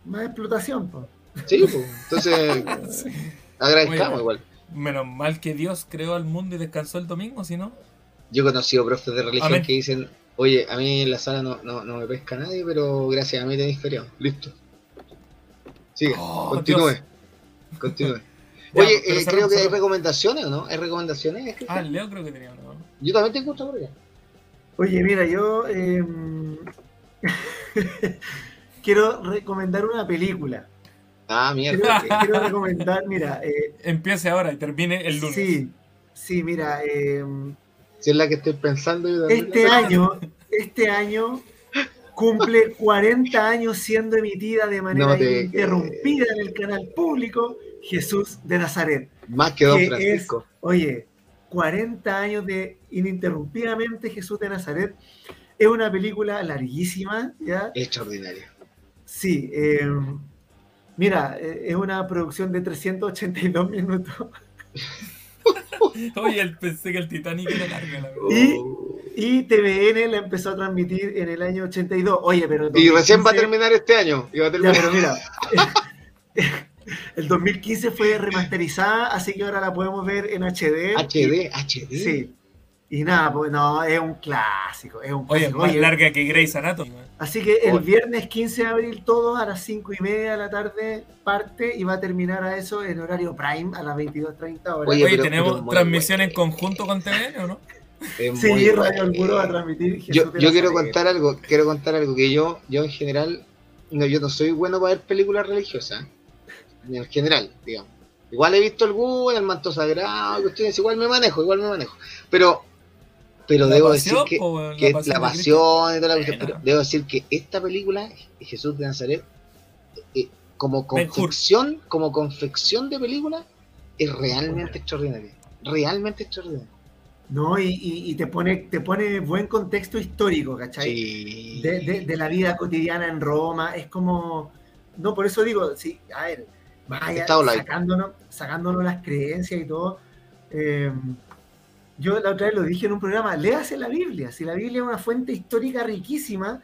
Más explotación, pues. Sí, pues. Entonces, agradezcamos igual. Menos mal que Dios creó al mundo y descansó el domingo, si no. Yo he conocido profes de religión que dicen, oye, a mí en la sala no, no, no me pesca nadie, pero gracias a mí tenéis feriado. Listo. Sigue, oh, continúe. Continúe. Oye, eh, creo que hay recomendaciones, ¿o no? ¿Hay recomendaciones? Ah, Leo creo que tenía ¿no? Yo también tengo otra por allá. Oye, mira, yo eh, quiero recomendar una película. Ah, mierda. Quiero, quiero recomendar, mira. Eh, Empiece ahora y termine el lunes. Sí, sí, mira. Eh, si es la que estoy pensando. Yo este año, este año cumple 40 años siendo emitida de manera No te- interrumpida en el canal público Jesús de Nazaret. Más que Don que Francisco. Oye, 40 años de ininterrumpidamente Jesús de Nazaret. Es una película larguísima, ¿ya? Extraordinario. Sí, eh, mira, eh, es una producción de 382 minutos. Oye, pensé que el Titanic era larga, la verdad. Y- Oh. Y TVN la empezó a transmitir en el año 82. Oye, pero... Y recién va a 2015 terminar este año. Y va a Ya, terminar. pero mira, el 2015 fue remasterizada, así que ahora la podemos ver en HD. HD, HD. Sí. Y nada, pues no, es un clásico, es un Oye, clásico. más Oye, larga que Grey's Anatomy. Así que el Oye. viernes 15 de abril, todos a las 5 y media de la tarde parte y va a terminar a eso en horario prime a las 22.30 horas. Oye, Oye, pero- ¿tenemos transmisión en conjunto con TVN o no? Es sí, Radio. Alburo va a transmitir. Jesús Yo, yo quiero contar algo, quiero contar algo que yo, yo en general, no, yo no soy bueno para ver películas religiosas, en general, digamos. Igual he visto algunas, el manto sagrado, cuestiones, igual me manejo, igual me manejo. Pero, pero debo pasión, decir que, la la pasión y toda la cuestión, Bueno. pero debo decir que esta película, Jesús de Nazaret, eh, como confección, como confección de película, es realmente extraordinaria. Realmente extraordinaria. No, y, y- y te pone te pone buen contexto histórico, ¿cachai? Sí. de, de- de la vida cotidiana en Roma. Es como. No, por eso digo, sí, a ver, vaya sacándonos, sacándonos las creencias y todo. eh, yo la otra vez lo dije en un programa, léase la Biblia. Si la Biblia es una fuente histórica riquísima,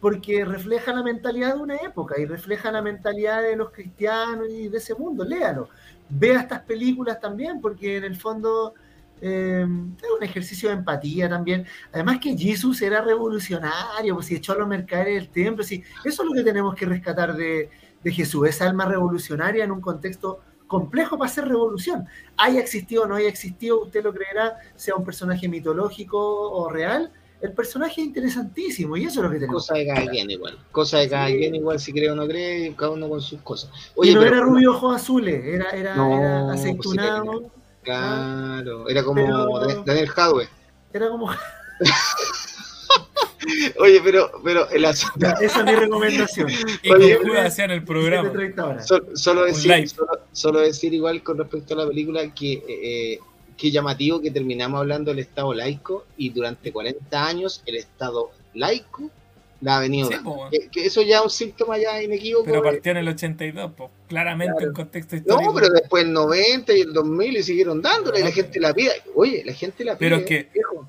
porque refleja la mentalidad de una época y refleja la mentalidad de los cristianos y de ese mundo. Léalo. Vea estas películas también, porque en el fondo eh, es un ejercicio de empatía también. Además que Jesús era revolucionario, pues si echó a los mercaderes del templo, sí, eso es lo que tenemos que rescatar de, de Jesús, esa alma revolucionaria en un contexto complejo para hacer revolución. Haya existido o no haya existido, usted lo creerá, sea un personaje mitológico o real, el personaje es interesantísimo y eso es lo que tenemos. Cosa de cada quien igual. Cosa de cada Sí. quien igual, si cree o no cree, cada uno con sus cosas. y Oye, no pero- era rubio ojos azules, era, era, No, era pues sí, aceitunado, Claro, era como Pero- Daniel- Jadwe. era como... Oye, pero, pero el asunto, esa es mi recomendación. Y Oye, hacían el programa. 7:30 horas. so- solo, live. decir, solo, solo decir igual con respecto a la película que eh, qué llamativo que terminamos hablando del Estado laico y durante 40 años el Estado laico la ha venido Sí, po, que, que eso ya es un síntoma ya inequívoco. Pero partió en el 82, pues claramente Claro. en contexto histórico. No, pero después el 90 y el 2000 y siguieron dándole y la gente la pide. Oye, la gente la pide. Pero que- viejo.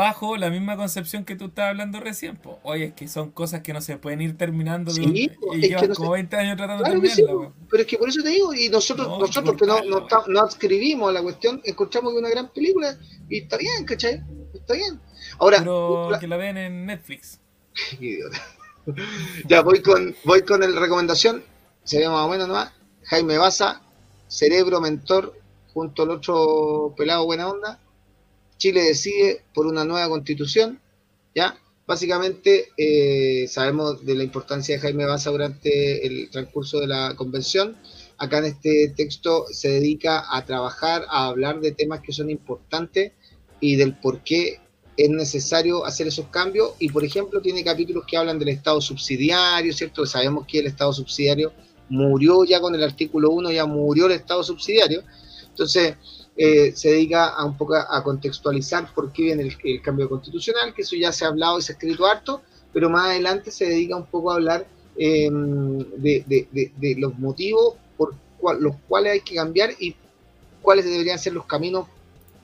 Bajo la misma concepción que tú estabas hablando recién. Oye, es que son cosas que no se pueden ir terminando de un- y no como se- 20 años tratando Claro de sí, terminarla, pero es que por eso te digo, y nosotros, No, nosotros que no, no, no adscribimos a la cuestión, encontramos que una gran película y está bien, ¿cachai? Está bien. Ahora, Pero la- que la vean en Netflix. Idiota. ya voy con, voy con el recomendación, se ve más o menos nomás. Jaime Baza, Cerebro Mentor, junto al otro pelado buena onda. Chile decide por una nueva constitución, ¿ya? Básicamente eh, sabemos de la importancia de Jaime Baza durante el transcurso de la convención. Acá en este texto se dedica a trabajar, a hablar de temas que son importantes y del por qué es necesario hacer esos cambios. Y por ejemplo, tiene capítulos que hablan del Estado subsidiario, ¿cierto? Sabemos que el Estado subsidiario murió ya con el artículo 1, ya murió el Estado subsidiario. Entonces, eh, se dedica a un poco a, contextualizar por qué viene el, cambio constitucional, que eso ya se ha hablado y se ha escrito harto, pero más adelante se dedica un poco a hablar eh, de, los motivos por cual- los cuales hay que cambiar y cuáles deberían ser los caminos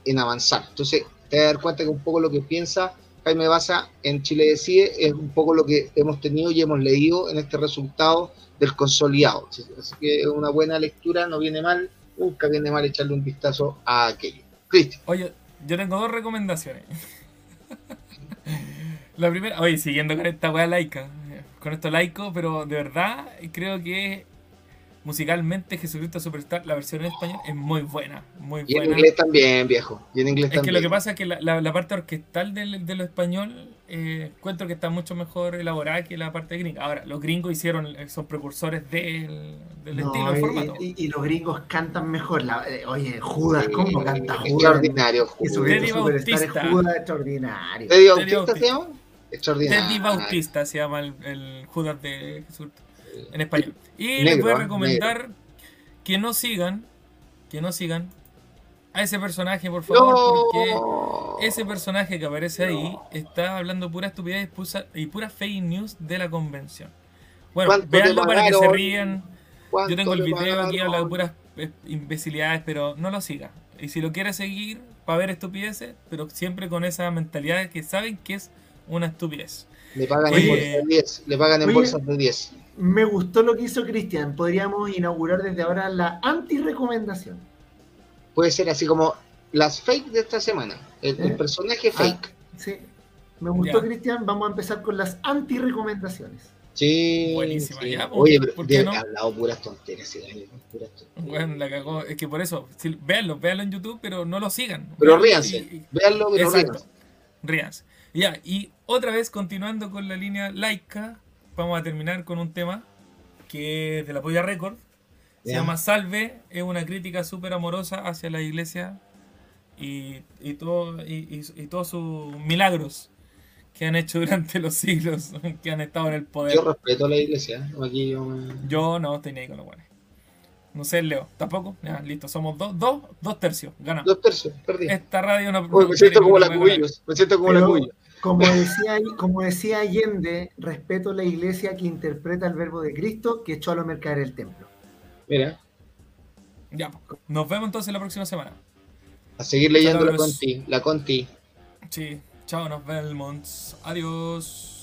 en avanzar. Entonces, te vas cuenta que un poco lo que piensa Jaime Baza en Chile Decide es un poco lo que hemos tenido y hemos leído en este resultado del consolidado. Así que es una buena lectura, no viene mal, nunca viene mal echarle un vistazo a aquello. Cristian. Oye, yo tengo dos recomendaciones. La primera, oye, siguiendo con esta weá laica, con esto laico, pero de verdad creo que musicalmente Jesucristo Superstar, la versión en español, es muy buena. Muy Y en buena. inglés también, viejo. Y en inglés Es que también. lo que pasa es que la, la- la parte orquestal del- de lo español eh, encuentro que está mucho mejor elaborada que la parte gringa. Ahora, los gringos hicieron, eh, son precursores del, del No, estilo, del y- formato. y, y los gringos cantan mejor. La- eh, oye, Judas, Sí, ¿cómo canta Judas? Extraordinario. Jesucristo Teddy Superstar es Bautista. Judas extraordinario. ¿Teddy Bautista se llama? Extraordinario. Teddy Bautista se llama el, el Judas de Jesús en español. Y les voy a ¿eh? recomendar que no sigan, que no sigan a ese personaje, por favor, porque ese personaje que aparece ahí está hablando pura estupidez y pura fake news de la convención. Bueno, ¿Cuánto te veanlo para que se rían. ¿Cuánto Yo tengo el video aquí, habla de puras eh, imbecilidades, pero no lo siga. Y si lo quiere seguir, para ver estupideces, pero siempre con esa mentalidad de que saben que es una estupidez. Le pagan en bolsas de 10. Le pagan en oye, bolsas de 10. Me gustó lo que hizo Cristian. Podríamos inaugurar desde ahora la anti-recomendación. Puede ser así como las fake de esta semana. El, el ¿Eh? personaje Ah, fake. sí. Me gustó. Cristian. Vamos a empezar con las anti-recomendaciones. Sí. Buenísima, sí. ya, pues, Oye, pero ¿por qué de- no? he hablado puras tonteras puras tonteras. Bueno, la cagó. Es que por eso, si, véanlo, véanlo en YouTube, pero no lo sigan. Pero ríanse. y- y- Véanlo, pero ríanse. Ríanse. Ya, y otra vez continuando con la línea laica, vamos a terminar con un tema que es de la Polla Record. Se llama Salve, es una crítica súper amorosa hacia la iglesia y, y, todo, y, y- todos sus milagros que han hecho durante los siglos que han estado en el poder. Yo respeto a la iglesia. Aquí yo me- Yo no estoy ni ahí con los buenos. No sé, Leo, tampoco. Ya, listo, somos dos, dos, dos tercios. Ganamos. Dos tercios, perdí. Esta radio no. Oye, me siento como la cubillos. Me siento como la cubillos. Como decía, como decía Allende, respeto la iglesia que interpreta el verbo de Cristo que echó a los mercaderes el templo. Mira, Ya, nos vemos entonces la próxima semana. a seguir leyendo la. Conti. La Conti. Sí, chao, nos vemos. Adiós.